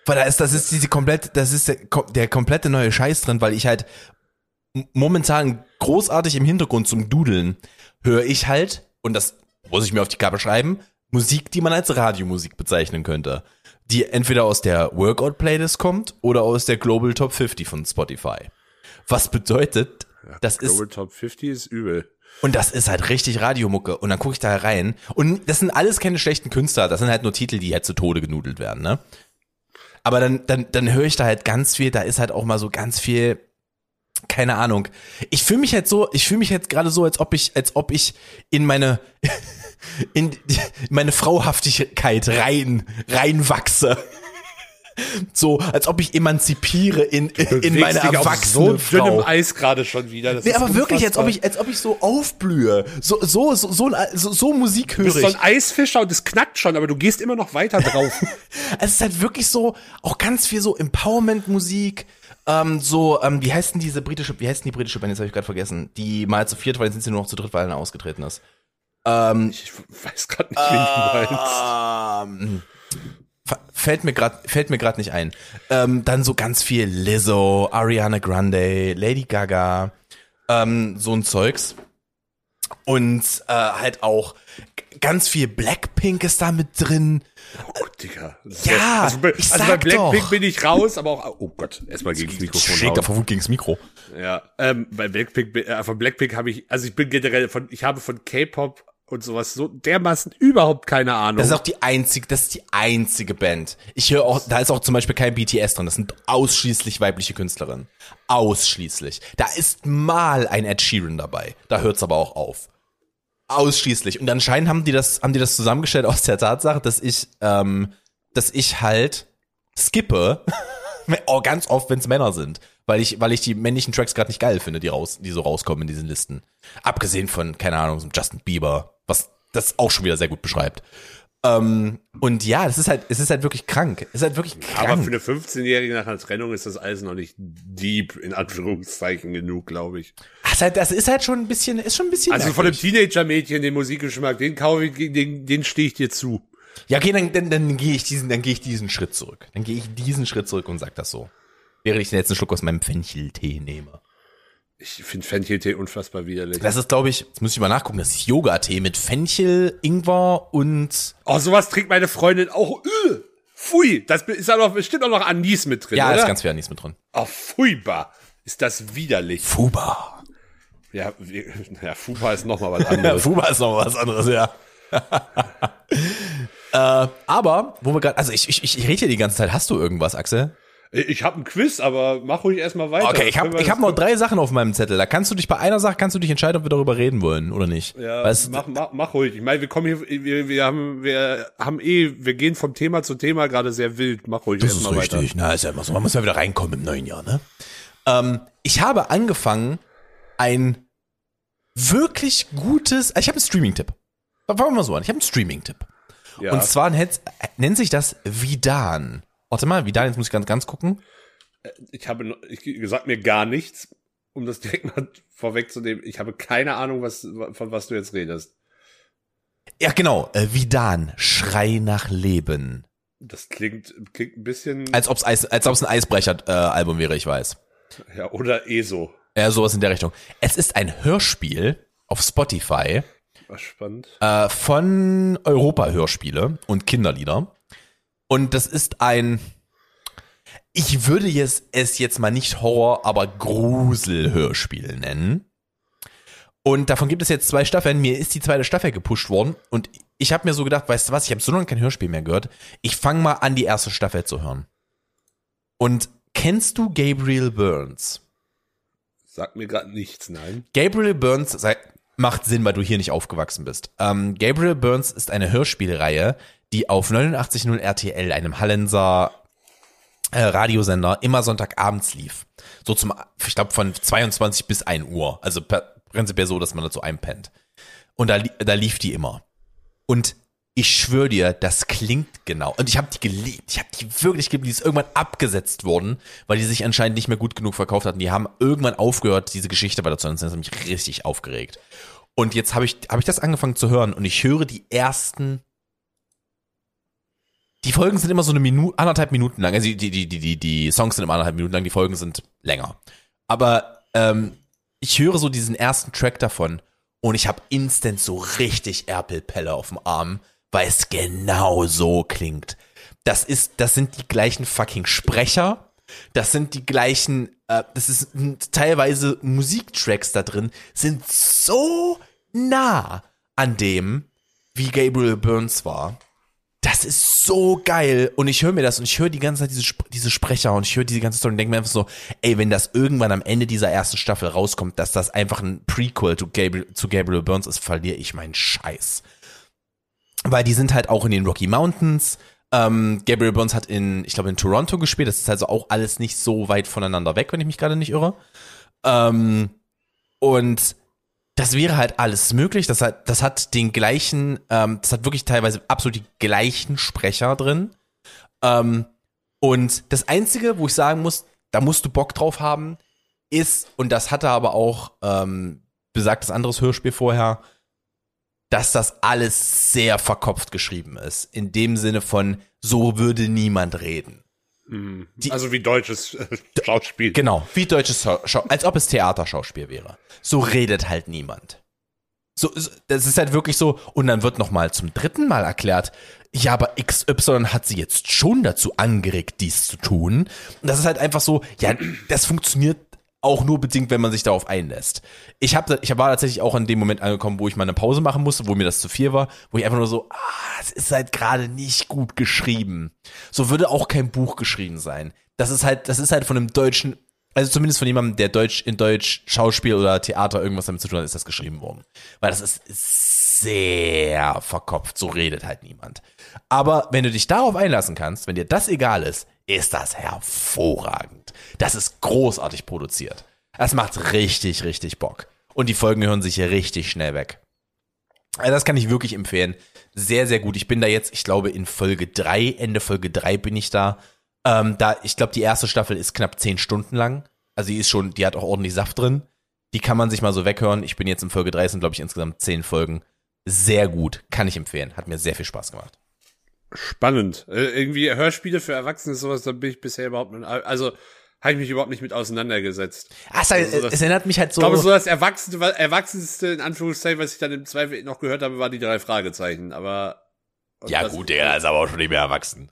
[SPEAKER 2] Weil da ist, das ist diese komplett, das ist der, der komplette neue Scheiß drin, weil ich halt momentan großartig im Hintergrund zum Dudeln höre ich halt, und das muss ich mir auf die Kappe schreiben, Musik, die man als Radiomusik bezeichnen könnte. Die entweder aus der Workout-Playlist kommt oder aus der Global Top 50 von Spotify. Was bedeutet, das ist
[SPEAKER 3] Global Top 50 ist übel.
[SPEAKER 2] und das ist halt richtig Radiomucke. Und dann gucke ich da rein. Und das sind alles keine schlechten Künstler. Das sind halt nur Titel, die halt zu Tode genudelt werden, ne? Aber dann, dann, dann höre ich da halt ganz viel, da ist halt auch mal so ganz viel, keine Ahnung. Ich fühle mich halt so, ich fühle mich jetzt gerade so, als ob ich, als ob ich in meine, in die- meine Frauhaftigkeit rein, reinwachse. So, als ob ich emanzipiere in, in meine
[SPEAKER 3] dich auf
[SPEAKER 2] erwachsene
[SPEAKER 3] so dünnem
[SPEAKER 2] Frau.
[SPEAKER 3] Eis gerade schon wieder. Das
[SPEAKER 2] Nee, aber wirklich, als ob
[SPEAKER 3] unfassbar.
[SPEAKER 2] ich, als ob ich so aufblühe. So, so, so, so, so, so Musik
[SPEAKER 3] Du
[SPEAKER 2] höre
[SPEAKER 3] bist so
[SPEAKER 2] ich.
[SPEAKER 3] ein Eisfischer und es knackt schon, aber du gehst immer noch weiter drauf.
[SPEAKER 2] Es ist halt wirklich so, auch ganz viel so Empowerment-Musik. Ähm, so, ähm, wie heißt denn diese britische, wie heißt denn die britische Band? Jetzt habe ich gerade vergessen. Die mal zu viert war, jetzt sind sie nur noch zu dritt, weil einer ausgetreten ist. Ähm,
[SPEAKER 3] ich weiß gerade nicht, wen du meinst.
[SPEAKER 2] ähm, fällt mir gerade, fällt mir gerade nicht ein. Ähm, dann so ganz viel Lizzo, Ariana Grande, Lady Gaga, ähm, so ein Zeugs. Und äh, halt auch ganz viel Blackpink ist da mit drin.
[SPEAKER 3] Oh Gott, Digga.
[SPEAKER 2] Ja,
[SPEAKER 3] also, bei-
[SPEAKER 2] ich
[SPEAKER 3] also bei Blackpink
[SPEAKER 2] doch.
[SPEAKER 3] bin ich raus, aber auch, oh Gott, erstmal gegen das Mikrofon
[SPEAKER 2] Schlägt auf Wut gegens Mikro.
[SPEAKER 3] Ja, ähm, bei Blackpink, äh, von Blackpink habe ich, also ich bin generell von, ich habe von K-Pop und sowas so dermaßen überhaupt keine Ahnung.
[SPEAKER 2] Das ist auch die einzige, das ist die einzige Band. Ich höre auch, da ist auch zum Beispiel kein BTS drin. Das sind ausschließlich weibliche Künstlerinnen. Ausschließlich. Da ist mal ein Ed Sheeran dabei. Da hört's aber auch auf. Ausschließlich. Und anscheinend haben die das, haben die das zusammengestellt aus der Tatsache, dass ich, ähm, dass ich halt skippe, oh, ganz oft, wenn es Männer sind. weil ich, weil ich die männlichen Tracks gerade nicht geil finde, die raus, die so rauskommen in diesen Listen. Abgesehen von, keine Ahnung, so Justin Bieber, was das auch schon wieder sehr gut beschreibt. Ähm, und ja, das ist halt, es ist halt wirklich krank. Es ist halt wirklich krank.
[SPEAKER 3] Aber für eine 15-Jährige nach einer Trennung ist das alles noch nicht deep, in Anführungszeichen, genug, glaube ich.
[SPEAKER 2] Das ist halt, das ist halt schon ein bisschen, ist schon ein bisschen.
[SPEAKER 3] Also von einem. Teenager-Mädchen, den Musikgeschmack, den kaufe ich, den, den stehe ich dir zu.
[SPEAKER 2] Ja, okay, dann, dann, dann gehe ich diesen, dann gehe ich diesen Schritt zurück. Dann gehe ich diesen Schritt zurück und sag das so. Während ich den letzten Schluck aus meinem Fencheltee nehme.
[SPEAKER 3] Ich finde Fencheltee unfassbar widerlich.
[SPEAKER 2] Das ist, glaube ich, jetzt muss ich mal nachgucken, das ist Yoga-Tee mit Fenchel, Ingwer und
[SPEAKER 3] Oh, sowas trinkt meine Freundin auch. Äh, pfui, das ist da noch bestimmt auch noch Anis mit drin,
[SPEAKER 2] ja,
[SPEAKER 3] oder?
[SPEAKER 2] ist ganz viel Anis mit drin.
[SPEAKER 3] oh, furchtbar. Ist das widerlich.
[SPEAKER 2] Fuba.
[SPEAKER 3] Ja, ja Fupa ist noch mal was anderes.
[SPEAKER 2] Fuba ist noch was anderes, ja. äh, aber, wo wir gerade, also ich, ich, ich rede hier die ganze Zeit. Hast du irgendwas, Axel?
[SPEAKER 3] Ich habe ein Quiz, aber mach ruhig erstmal weiter.
[SPEAKER 2] Okay, ich habe ich hab
[SPEAKER 3] das-
[SPEAKER 2] noch drei Sachen auf meinem Zettel. Da kannst du dich bei einer Sache kannst du dich entscheiden, ob wir darüber reden wollen oder nicht.
[SPEAKER 3] Ja,
[SPEAKER 2] Weißt,
[SPEAKER 3] mach, mach, mach ruhig. Ich meine, wir kommen hier, wir, wir haben, wir haben eh, wir gehen vom Thema zu Thema gerade sehr wild. Mach ruhig
[SPEAKER 2] Das ist
[SPEAKER 3] erstmal weiter.
[SPEAKER 2] richtig. Na, ist ja immer so. Man muss ja wieder reinkommen im neuen Jahr, ne? Ähm, ich habe angefangen, ein wirklich gutes, ich habe einen Streaming-Tipp. Fangen wir mal so an. Ich habe einen Streaming-Tipp.
[SPEAKER 3] Ja.
[SPEAKER 2] Und zwar nennt, nennt sich das Vidan. Warte mal, Vidan, jetzt muss ich ganz, ganz gucken.
[SPEAKER 3] ich habe, ich sag mir gar nichts, um das direkt mal vorwegzunehmen. Ich habe keine Ahnung, was, von was du jetzt redest.
[SPEAKER 2] Ja, genau. Äh, Vidan, Schrei nach Leben.
[SPEAKER 3] Das klingt, klingt ein bisschen,
[SPEAKER 2] Als ob's Eis, als ob's ein Eisbrecher-Album wäre, ich weiß.
[SPEAKER 3] ja, oder ESO.
[SPEAKER 2] Ja, sowas in der Richtung. Es ist ein Hörspiel auf Spotify
[SPEAKER 3] Was spannend.
[SPEAKER 2] äh, von Europa-Hörspiele und Kinderlieder. Und das ist ein, ich würde jetzt, es jetzt mal nicht Horror, aber Grusel-Hörspiel nennen. Und davon gibt es jetzt zwei Staffeln. Mir ist die zweite Staffel gepusht worden. Und ich habe mir so gedacht, weißt du was, ich habe so lange kein Hörspiel mehr gehört. Ich fange mal an, die erste Staffel zu hören. Und kennst du Gabriel Burns?
[SPEAKER 3] Sag mir gerade nichts, nein.
[SPEAKER 2] Gabriel Burns sei, macht Sinn, weil du hier nicht aufgewachsen bist. Ähm, Gabriel Burns ist eine Hörspielreihe, die auf 89.0 RTL, einem Hallenser äh, Radiosender, immer Sonntagabends lief. So zum, ich glaube, von 22 bis 1 Uhr. Also per, prinzipiell so, dass man dazu einpennt. Und da, da lief die immer. Und ich schwöre dir, das klingt genau. Und ich habe die geliebt. Ich habe die wirklich geliebt. Die ist irgendwann abgesetzt worden, weil die sich anscheinend nicht mehr gut genug verkauft hatten. Die haben irgendwann aufgehört, diese Geschichte weiterzuhören. Das hat mich richtig aufgeregt. Und jetzt habe ich, hab ich das angefangen zu hören und ich höre die ersten. Die Folgen sind immer so eine Minute, anderthalb Minuten lang. Also die, die, die, die, die Songs sind immer anderthalb Minuten lang, die Folgen sind länger. Aber ähm, ich höre so diesen ersten Track davon und ich habe instant so richtig Erpelpelle auf dem Arm, weil es genau so klingt. Das ist, das sind die gleichen fucking Sprecher. Das sind die gleichen, äh, das ist teilweise Musiktracks da drin, sind so nah an dem, wie Gabriel Burns war. Das ist so geil. Und ich höre mir das und ich höre die ganze Zeit diese, diese Sprecher und ich höre diese ganze Story und denke mir einfach so, ey, wenn das irgendwann am Ende dieser ersten Staffel rauskommt, dass das einfach ein Prequel zu Gabriel, zu Gabriel Burns ist, verliere ich meinen Scheiß. Weil die sind halt auch in den Rocky Mountains. Ähm, Gabriel Burns hat in, ich glaube, in Toronto gespielt. Das ist also auch alles nicht so weit voneinander weg, wenn ich mich gerade nicht irre. Ähm, und das wäre halt alles möglich. Das hat, das hat den gleichen, ähm, das hat wirklich teilweise absolut die gleichen Sprecher drin. Ähm, und das Einzige, wo ich sagen muss, da musst du Bock drauf haben, ist, und das hatte aber auch ähm, besagtes anderes Hörspiel vorher, dass das alles sehr verkopft geschrieben ist. In dem Sinne von, so würde niemand reden. Die-
[SPEAKER 3] also wie deutsches äh, Schauspiel.
[SPEAKER 2] Genau, wie deutsches Schau Schau als ob es Theaterschauspiel wäre. So redet halt niemand. So, so- das ist halt wirklich so, und dann wird nochmal zum dritten Mal erklärt, ja, aber XY hat sie jetzt schon dazu angeregt, dies zu tun. Und das ist halt einfach so, ja, das funktioniert auch nur bedingt, wenn man sich darauf einlässt. Ich habe ich war tatsächlich auch in dem Moment angekommen, wo ich mal eine Pause machen musste, wo mir das zu viel war, wo ich einfach nur so, ah, es ist halt gerade nicht gut geschrieben. So würde auch kein Buch geschrieben sein. Das ist halt, das ist halt von einem deutschen, also zumindest von jemandem, der Deutsch in Deutsch Schauspiel oder Theater irgendwas damit zu tun hat, ist das geschrieben worden. Weil das ist sehr verkopft, so redet halt niemand. Aber wenn du dich darauf einlassen kannst, wenn dir das egal ist, ist das hervorragend. Das ist großartig produziert. Das macht richtig, richtig Bock. Und die Folgen hören sich hier richtig schnell weg. Also das kann ich wirklich empfehlen. Sehr, sehr gut. Ich bin da jetzt, ich glaube, in Folge drei Ende Folge drei bin ich da. Ähm, da, ich glaube, die erste Staffel ist knapp zehn Stunden lang. Also die ist schon, die hat auch ordentlich Saft drin. Die kann man sich mal so weghören. Ich bin jetzt in Folge drei, sind, glaube ich, insgesamt zehn Folgen. Sehr gut. Kann ich empfehlen. Hat mir sehr viel Spaß gemacht.
[SPEAKER 3] Spannend. Äh, irgendwie Hörspiele für Erwachsene, sowas, da bin ich bisher überhaupt nicht, also habe ich mich überhaupt nicht mit auseinandergesetzt.
[SPEAKER 2] Ach, es,
[SPEAKER 3] Also das-
[SPEAKER 2] es erinnert mich halt so.
[SPEAKER 3] Ich glaube, so das Erwachsene, Erwachsenste, in Anführungszeichen, was ich dann im Zweifel noch gehört habe, war die drei Fragezeichen, aber.
[SPEAKER 2] ja gut, der ist aber auch schon nicht mehr erwachsen.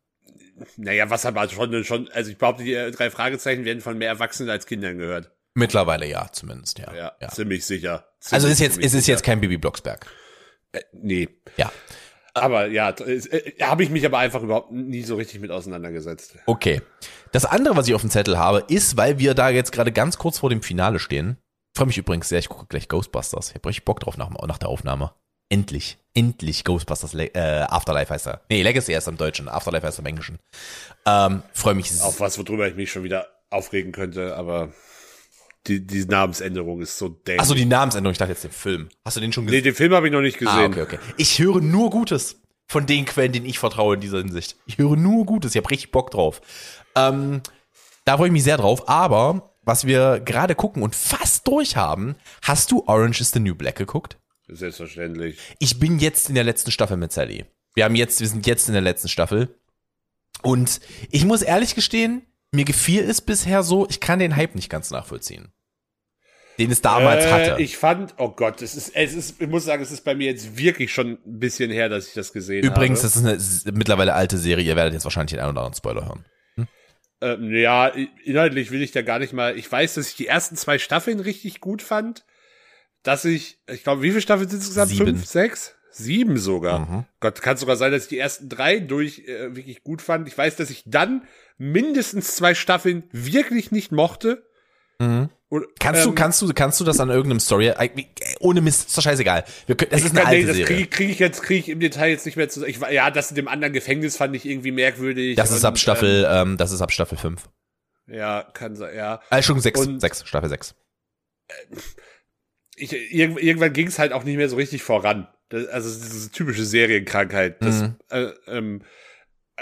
[SPEAKER 3] Naja, was aber schon, schon, also ich behaupte, die äh, drei Fragezeichen werden von mehr Erwachsenen als Kindern gehört.
[SPEAKER 2] Mittlerweile ja, zumindest, ja.
[SPEAKER 3] Ja,
[SPEAKER 2] ja.
[SPEAKER 3] ziemlich sicher.
[SPEAKER 2] Also
[SPEAKER 3] Ziemlich,
[SPEAKER 2] ist jetzt, es ist
[SPEAKER 3] sicher.
[SPEAKER 2] jetzt kein Bibi Blocksberg.
[SPEAKER 3] Äh, nee.
[SPEAKER 2] Ja.
[SPEAKER 3] Aber ja, äh, habe ich mich aber einfach überhaupt nie so richtig mit auseinandergesetzt.
[SPEAKER 2] Okay. Das andere, was ich auf dem Zettel habe, ist, weil wir da jetzt gerade ganz kurz vor dem Finale stehen. Freue mich übrigens sehr, ich gucke gleich Ghostbusters. Ich habe richtig Bock drauf nach, nach der Aufnahme. Endlich. Endlich Ghostbusters Le äh, Afterlife heißt er. Nee, Legacy heißt er im Deutschen, Afterlife heißt er im Englischen. Ähm, Freue mich
[SPEAKER 3] Auf was, worüber ich mich schon wieder aufregen könnte, aber die, die Namensänderung ist so dämlich.
[SPEAKER 2] Achso, die Namensänderung, ich dachte jetzt den Film. Hast du den schon
[SPEAKER 3] Nee,
[SPEAKER 2] gesehen?
[SPEAKER 3] den Film habe ich noch nicht gesehen.
[SPEAKER 2] ah, okay, okay. Ich höre nur Gutes von den Quellen, denen ich vertraue in dieser Hinsicht. Ich höre nur Gutes, ich habe richtig Bock drauf. Ähm, da freue ich mich sehr drauf, aber was wir gerade gucken und fast durch haben, hast du Orange is the New Black geguckt?
[SPEAKER 3] Selbstverständlich.
[SPEAKER 2] Ich bin jetzt in der letzten Staffel mit Sally. Wir haben jetzt, wir sind jetzt in der letzten Staffel. Und ich muss ehrlich gestehen, mir gefiel es bisher so, ich kann den Hype nicht ganz nachvollziehen. Den es damals
[SPEAKER 3] äh,
[SPEAKER 2] hatte.
[SPEAKER 3] Ich fand, oh Gott, es ist, es ist, ich muss sagen, es ist bei mir jetzt wirklich schon ein bisschen her, dass ich das gesehen
[SPEAKER 2] Übrigens,
[SPEAKER 3] habe.
[SPEAKER 2] das ist eine mittlerweile alte Serie, ihr werdet jetzt wahrscheinlich den einen oder anderen Spoiler hören.
[SPEAKER 3] Ähm, ja, inhaltlich will ich da gar nicht mal. Ich weiß, dass ich die ersten zwei Staffeln richtig gut fand. Dass ich, ich glaube, wie viele Staffeln sind es insgesamt?
[SPEAKER 2] Sieben.
[SPEAKER 3] Fünf, sechs? Sieben sogar.
[SPEAKER 2] Mhm.
[SPEAKER 3] Gott, kann sogar sein, dass ich die ersten drei durch äh, wirklich gut fand. Ich weiß, dass ich dann mindestens zwei Staffeln wirklich nicht mochte.
[SPEAKER 2] Mhm.
[SPEAKER 3] Und,
[SPEAKER 2] Kannst du,
[SPEAKER 3] ähm,
[SPEAKER 2] kannst du, kannst du das an irgendeinem Story, äh, ohne Mist, ist doch scheißegal. Wir können, das ist eine
[SPEAKER 3] nee,
[SPEAKER 2] alte
[SPEAKER 3] das
[SPEAKER 2] Serie.
[SPEAKER 3] kriege krieg ich jetzt krieg ich im Detail jetzt nicht mehr zu. Ich, ja, das in dem anderen Gefängnis fand ich irgendwie merkwürdig.
[SPEAKER 2] Das ist
[SPEAKER 3] und,
[SPEAKER 2] ab Staffel, ähm, das ist ab Staffel 5.
[SPEAKER 3] Ähm, ja, kann sein, ja.
[SPEAKER 2] Äh, schon 6,
[SPEAKER 3] Und-
[SPEAKER 2] 6, Staffel 6.
[SPEAKER 3] ich, irgend, irgendwann ging es halt auch nicht mehr so richtig voran. Das, also diese typische Serienkrankheit. Das,
[SPEAKER 2] Mhm.
[SPEAKER 3] äh, ähm,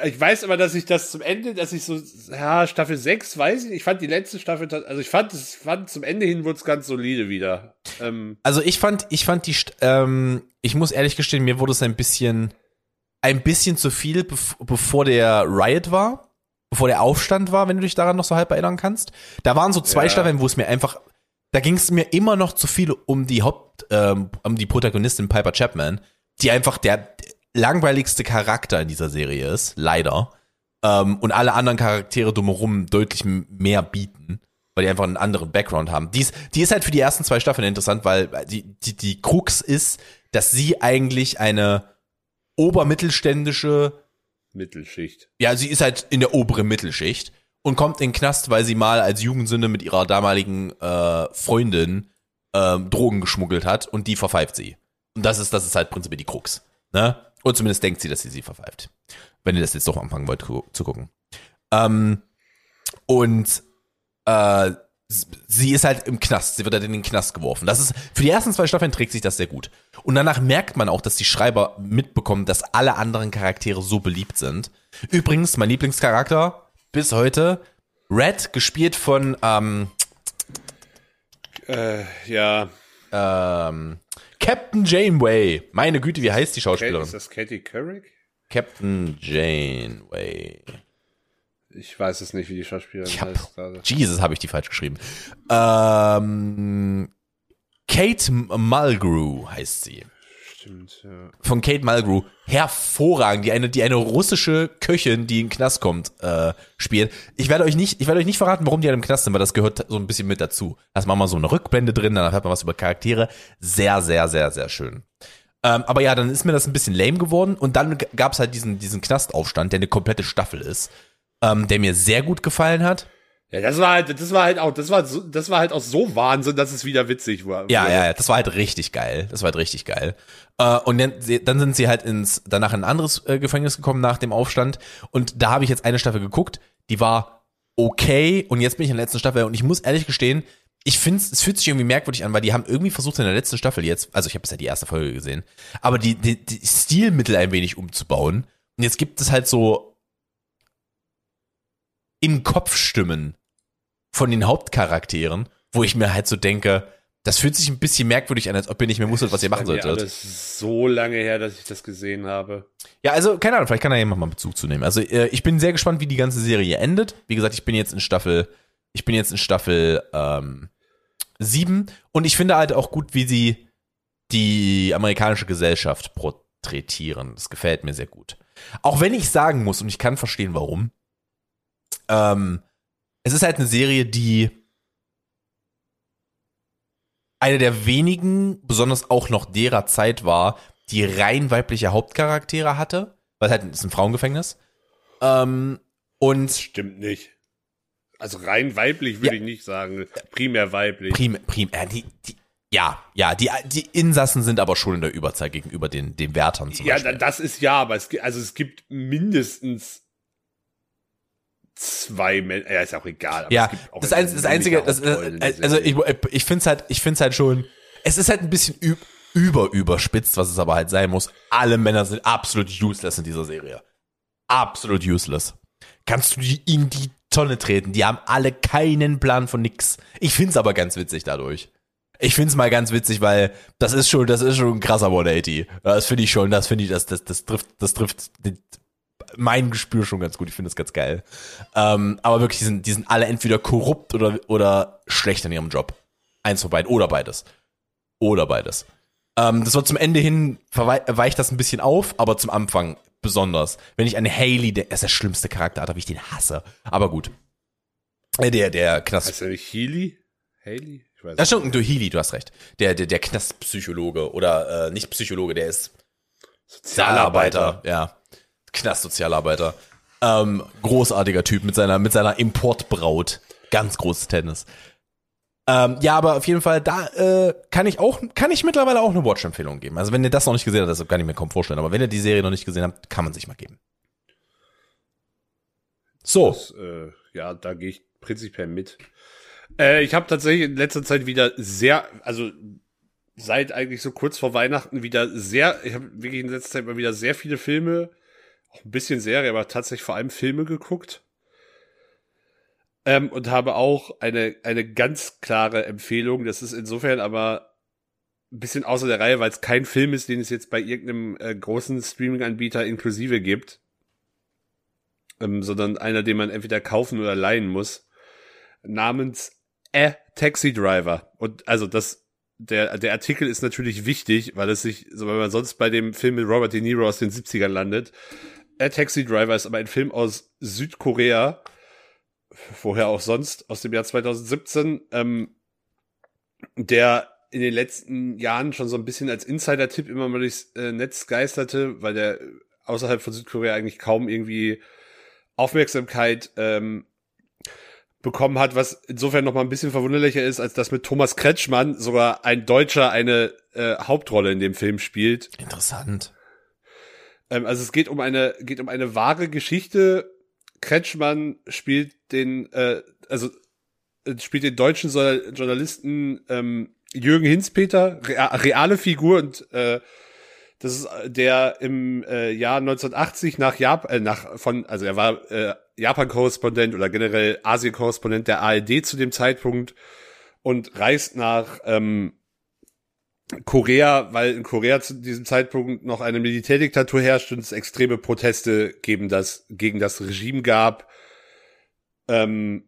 [SPEAKER 3] ich weiß aber, dass ich das zum Ende, dass ich so, ja, Staffel 6, weiß ich, ich fand die letzte Staffel, also ich fand, es fand zum Ende hin wurde es ganz solide wieder. Ähm,
[SPEAKER 2] Also ich fand, ich fand die, ähm, ich muss ehrlich gestehen, mir wurde es ein bisschen, ein bisschen zu viel, bev bevor der Riot war, bevor der Aufstand war, wenn du dich daran noch so halb erinnern kannst. Da waren so zwei
[SPEAKER 3] Ja.
[SPEAKER 2] Staffeln, wo es mir einfach, da ging es mir immer noch zu viel um die Haupt, ähm, um die Protagonistin Piper Chapman, die einfach der langweiligste Charakter in dieser Serie ist, leider. Ähm, und alle anderen Charaktere drumherum deutlich mehr bieten, weil die einfach einen anderen Background haben. Die ist, die ist halt für die ersten zwei Staffeln interessant, weil die, die, die Krux ist, dass sie eigentlich eine obermittelständische
[SPEAKER 3] Mittelschicht.
[SPEAKER 2] ja, sie ist halt in der oberen Mittelschicht und kommt in den Knast, weil sie mal als Jugendsünde mit ihrer damaligen äh, Freundin ähm, Drogen geschmuggelt hat und die verpfeift sie. Und das ist, das ist halt prinzipiell die Krux. Ne? Und zumindest denkt sie, dass sie sie verpfeift. Wenn ihr das jetzt doch anfangen wollt zu gucken. Ähm, und äh, sie ist halt im Knast. Sie wird halt in den Knast geworfen. Das ist, für die ersten zwei Staffeln trägt sich das sehr gut. Und danach merkt man auch, dass die Schreiber mitbekommen, dass alle anderen Charaktere so beliebt sind. Übrigens, mein Lieblingscharakter bis heute, Red, gespielt von, ähm,
[SPEAKER 3] Äh, ja.
[SPEAKER 2] ähm, Captain Janeway. Meine Güte, wie heißt die Schauspielerin?
[SPEAKER 3] ist das Katie Couric?
[SPEAKER 2] Captain Janeway.
[SPEAKER 3] Ich weiß es nicht, wie die Schauspielerin
[SPEAKER 2] hab,
[SPEAKER 3] heißt. gerade.
[SPEAKER 2] Jesus, habe ich die falsch geschrieben. Ähm, Kate Mulgrew heißt sie.
[SPEAKER 3] Stimmt, ja.
[SPEAKER 2] Von Kate Mulgrew. Hervorragend, die eine, die eine russische Köchin, die in den Knast kommt, äh, spielt. Ich werde euch nicht, ich werde euch nicht verraten, warum die alle im Knast sind, weil das gehört so ein bisschen mit dazu. Da ist manchmal so eine Rückblende drin, dann hört man was über Charaktere. Sehr, sehr, sehr, sehr schön. Ähm, aber ja, dann ist mir das ein bisschen lame geworden und dann g- gab's halt diesen, diesen Knastaufstand, der eine komplette Staffel ist, ähm, der mir sehr gut gefallen hat.
[SPEAKER 3] Ja, das war halt, das war halt auch, das war so, das war halt auch so Wahnsinn, dass es wieder witzig war.
[SPEAKER 2] Ja, ja, ja, das war halt richtig geil. Das war halt richtig geil. Äh, und dann sind sie halt ins, danach in ein anderes äh, Gefängnis gekommen nach dem Aufstand. Und da habe ich jetzt eine Staffel geguckt. Die war okay und jetzt bin ich in der letzten Staffel und ich muss ehrlich gestehen, ich finde es fühlt sich irgendwie merkwürdig an, weil die haben irgendwie versucht in der letzten Staffel jetzt, also ich habe bisher die erste Folge gesehen, aber die, die, die Stilmittel ein wenig umzubauen. Und jetzt gibt es halt so im Kopf Stimmen von den Hauptcharakteren, wo ich mir halt so denke, das fühlt sich ein bisschen merkwürdig an, als ob ihr nicht mehr wusstet, was ihr machen solltet.
[SPEAKER 3] Das ist so lange her, dass ich das gesehen habe.
[SPEAKER 2] Ja, also keine Ahnung, vielleicht kann da jemand mal Bezug zu nehmen. Also äh, ich bin sehr gespannt, wie die ganze Serie endet. Wie gesagt, ich bin jetzt in Staffel, ich bin jetzt in Staffel ähm, 7 und ich finde halt auch gut, wie sie die amerikanische Gesellschaft porträtieren. Das gefällt mir sehr gut. Auch wenn ich sagen muss, und ich kann verstehen, warum, ähm, es ist halt eine Serie, die eine der wenigen, besonders auch noch derer Zeit war, die rein weibliche Hauptcharaktere hatte, weil halt es ist ein Frauengefängnis. Ähm, und
[SPEAKER 3] Stimmt nicht. Also rein weiblich würde
[SPEAKER 2] Ja.
[SPEAKER 3] ich nicht sagen. Primär weiblich.
[SPEAKER 2] prim, prim, äh, die, die, ja, ja, die, die Insassen sind aber schon in der Überzahl gegenüber den, den Wärtern zum
[SPEAKER 3] ja,
[SPEAKER 2] Beispiel.
[SPEAKER 3] da- das ist ja, aber es also es gibt mindestens zwei Männer. Ja, ist auch egal. aber
[SPEAKER 2] Ja,
[SPEAKER 3] auch
[SPEAKER 2] das, ein, das einzige, das, äh, also ich,
[SPEAKER 3] Serie.
[SPEAKER 2] ich finde es halt, ich finde es halt schon, es ist halt ein bisschen üb, über überspitzt, was es aber halt sein muss. Alle Männer sind absolut useless in dieser Serie. Absolut useless. Kannst du die in die Tonne treten? Die haben alle keinen Plan von nix. Ich find's aber ganz witzig dadurch. Ich find's mal ganz witzig, weil das ist schon, das ist schon ein krasser 180. Das finde ich schon, das finde ich, das, das, das trifft, das trifft mein Gespür schon ganz gut. Ich finde das ganz geil. Ähm, aber wirklich, die sind, die sind alle entweder korrupt oder, oder schlecht in ihrem Job. Eins von beiden. Oder beides. Oder beides. Ähm, das wird zum Ende hin, weicht das ein bisschen auf, aber zum Anfang besonders. Wenn ich an Haley, der ist der schlimmste Charakter, wie ich den hasse. Aber gut. Äh, Der, der Knast.
[SPEAKER 3] Heißt er nicht Healy? Haley? Ich weiß
[SPEAKER 2] stimmt, du Healy, du hast recht. Der, der, der Knastpsychologe oder äh, nicht Psychologe, der ist Sozialarbeiter, ja. Knastsozialarbeiter. Ähm, großartiger Typ mit seiner, mit seiner Importbraut. Ganz großes Tennis. Ähm, ja, aber auf jeden Fall, da äh, kann ich auch, kann ich mittlerweile auch eine Watch-Empfehlung geben. Also wenn ihr das noch nicht gesehen habt, das kann ich mir kaum vorstellen, aber wenn ihr die Serie noch nicht gesehen habt, kann man sich mal geben. So,
[SPEAKER 3] Das, äh, ja, da gehe ich prinzipiell mit. Äh, ich habe tatsächlich in letzter Zeit wieder sehr, also seit eigentlich so kurz vor Weihnachten wieder sehr, ich habe wirklich in letzter Zeit mal wieder sehr viele Filme, auch ein bisschen Serie, aber tatsächlich vor allem Filme geguckt. Ähm, und habe auch eine, eine ganz klare Empfehlung. Das ist insofern aber ein bisschen außer der Reihe, weil es kein Film ist, den es jetzt bei irgendeinem äh, großen Streaming-Anbieter inklusive gibt ähm, sondern einer, den man entweder kaufen oder leihen muss, namens A Taxi Driver. Und also das, der, der Artikel ist natürlich wichtig, weil es sich, so weil man sonst bei dem Film mit Robert De Niro aus den 70ern landet. A Taxi Driver ist aber ein Film aus Südkorea, vorher auch sonst, aus dem Jahr 2017, ähm, der in den letzten Jahren schon so ein bisschen als Insider-Tipp immer mal durchs äh, Netz geisterte, weil der außerhalb von Südkorea eigentlich kaum irgendwie Aufmerksamkeit ähm, bekommen hat, was insofern noch mal ein bisschen verwunderlicher ist, als dass mit Thomas Kretschmann sogar ein Deutscher eine äh, Hauptrolle in dem Film spielt.
[SPEAKER 2] interessant.
[SPEAKER 3] Ähm, also es geht um eine geht um eine wahre Geschichte. Kretschmann spielt den äh, also äh, spielt den deutschen Journal- Journalisten ähm, Jürgen Hinzpeter, rea reale Figur und äh, das ist äh, der im äh, Jahr 1980 nach Japan, äh, nach von, also er war äh, Japan-Korrespondent oder generell Asien-Korrespondent der ARD zu dem Zeitpunkt und reist nach ähm, Korea, weil in Korea zu diesem Zeitpunkt noch eine Militärdiktatur herrscht und es extreme Proteste gegen das, gegen das Regime gab. Ähm,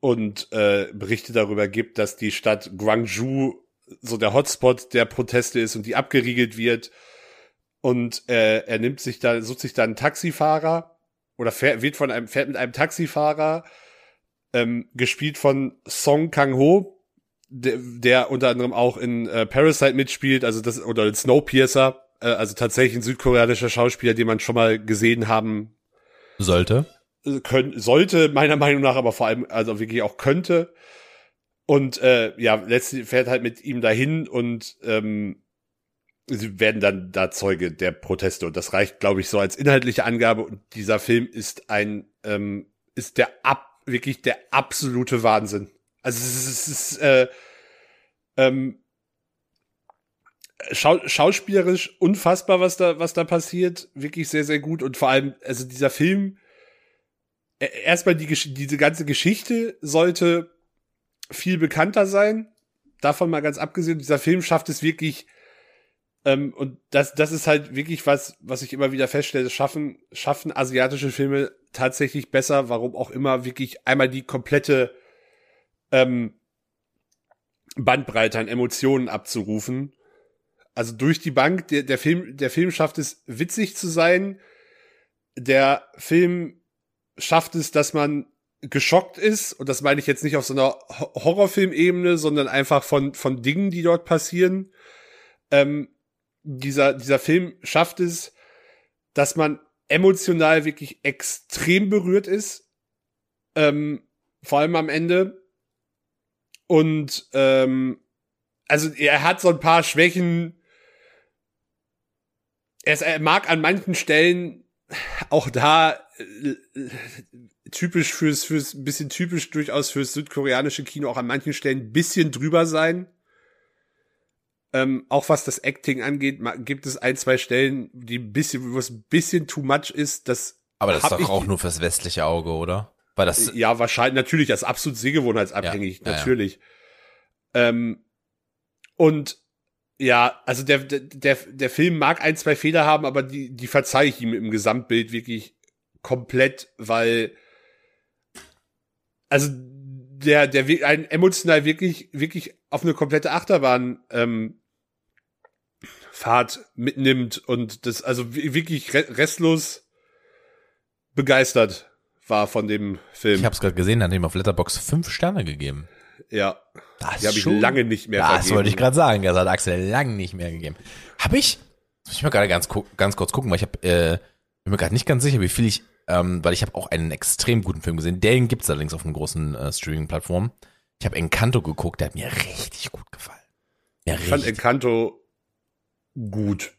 [SPEAKER 3] und äh, Berichte darüber gibt, dass die Stadt Gwangju so der Hotspot der Proteste ist und die abgeriegelt wird. Und äh, er nimmt sich da, sucht sich da einen Taxifahrer oder fährt, wird von einem, fährt mit einem Taxifahrer, ähm, gespielt von Song Kang-ho, der, der unter anderem auch in äh, Parasite mitspielt, also das, oder in Snowpiercer, äh, also tatsächlich ein südkoreanischer Schauspieler, den man schon mal gesehen haben
[SPEAKER 2] Sollte.
[SPEAKER 3] können, sollte, meiner Meinung nach, aber vor allem, also wirklich auch könnte. Und äh, ja, letztlich fährt halt mit ihm dahin und ähm, sie werden dann da Zeuge der Proteste. Und das reicht, glaube ich, so als inhaltliche Angabe. Und dieser Film ist ein ähm, ist der ab, wirklich der absolute Wahnsinn. Also es ist, äh, ähm, schau schauspielerisch unfassbar, was da, was da passiert. Wirklich sehr, sehr gut. Und vor allem, also dieser Film, äh, erstmal die, diese ganze Geschichte sollte viel bekannter sein. Davon mal ganz abgesehen, dieser Film schafft es wirklich, ähm, und das, das ist halt wirklich was, was ich immer wieder feststelle, schaffen, schaffen asiatische Filme tatsächlich besser, warum auch immer, wirklich einmal die komplette ähm, Bandbreite an Emotionen abzurufen. Also durch die Bank, der, der Film, der Film schafft es, witzig zu sein. Der Film schafft es, dass man geschockt ist, und das meine ich jetzt nicht auf so einer Horrorfilmebene, sondern einfach von, von Dingen, die dort passieren. Ähm, dieser, dieser Film schafft es, dass man emotional wirklich extrem berührt ist. Ähm, vor allem am Ende. Und ähm, also er hat so ein paar Schwächen. Er, er mag an manchen Stellen auch da äh, typisch fürs, fürs, ein bisschen typisch durchaus fürs südkoreanische Kino auch an manchen Stellen ein bisschen drüber sein. Ähm, auch was das Acting angeht, gibt es ein, zwei Stellen, die ein bisschen, wo es ein bisschen too much ist. Das
[SPEAKER 2] Aber das ist doch auch nur fürs westliche Auge, oder?
[SPEAKER 3] Weil das ja, wahrscheinlich, natürlich, das ist absolut sehgewohnheitsabhängig, ja, natürlich. Ja. Ähm, und ja, also der, der, der Film mag ein, zwei Fehler haben, aber die, die verzeihe ich ihm im Gesamtbild wirklich komplett, weil also der, der ein emotional wirklich, wirklich auf eine komplette Achterbahn ähm, Fahrt mitnimmt und das also wirklich restlos begeistert war von dem Film.
[SPEAKER 2] Ich habe es gerade gesehen, hat ihm auf Letterbox fünf Sterne gegeben.
[SPEAKER 3] Ja. Das die habe ich lange nicht mehr
[SPEAKER 2] das vergeben. Das wollte ich gerade sagen. Das hat Axel lange nicht mehr gegeben. Habe ich? Muss ich mal gerade ganz, ganz kurz gucken, weil ich habe äh, bin mir gerade nicht ganz sicher, wie viel ich, ähm, weil ich habe auch einen extrem guten Film gesehen. Den gibt's allerdings auf einer großen äh, Streaming-Plattform. Ich habe Encanto geguckt, der hat mir richtig gut gefallen.
[SPEAKER 3] Mir ich fand Encanto gut.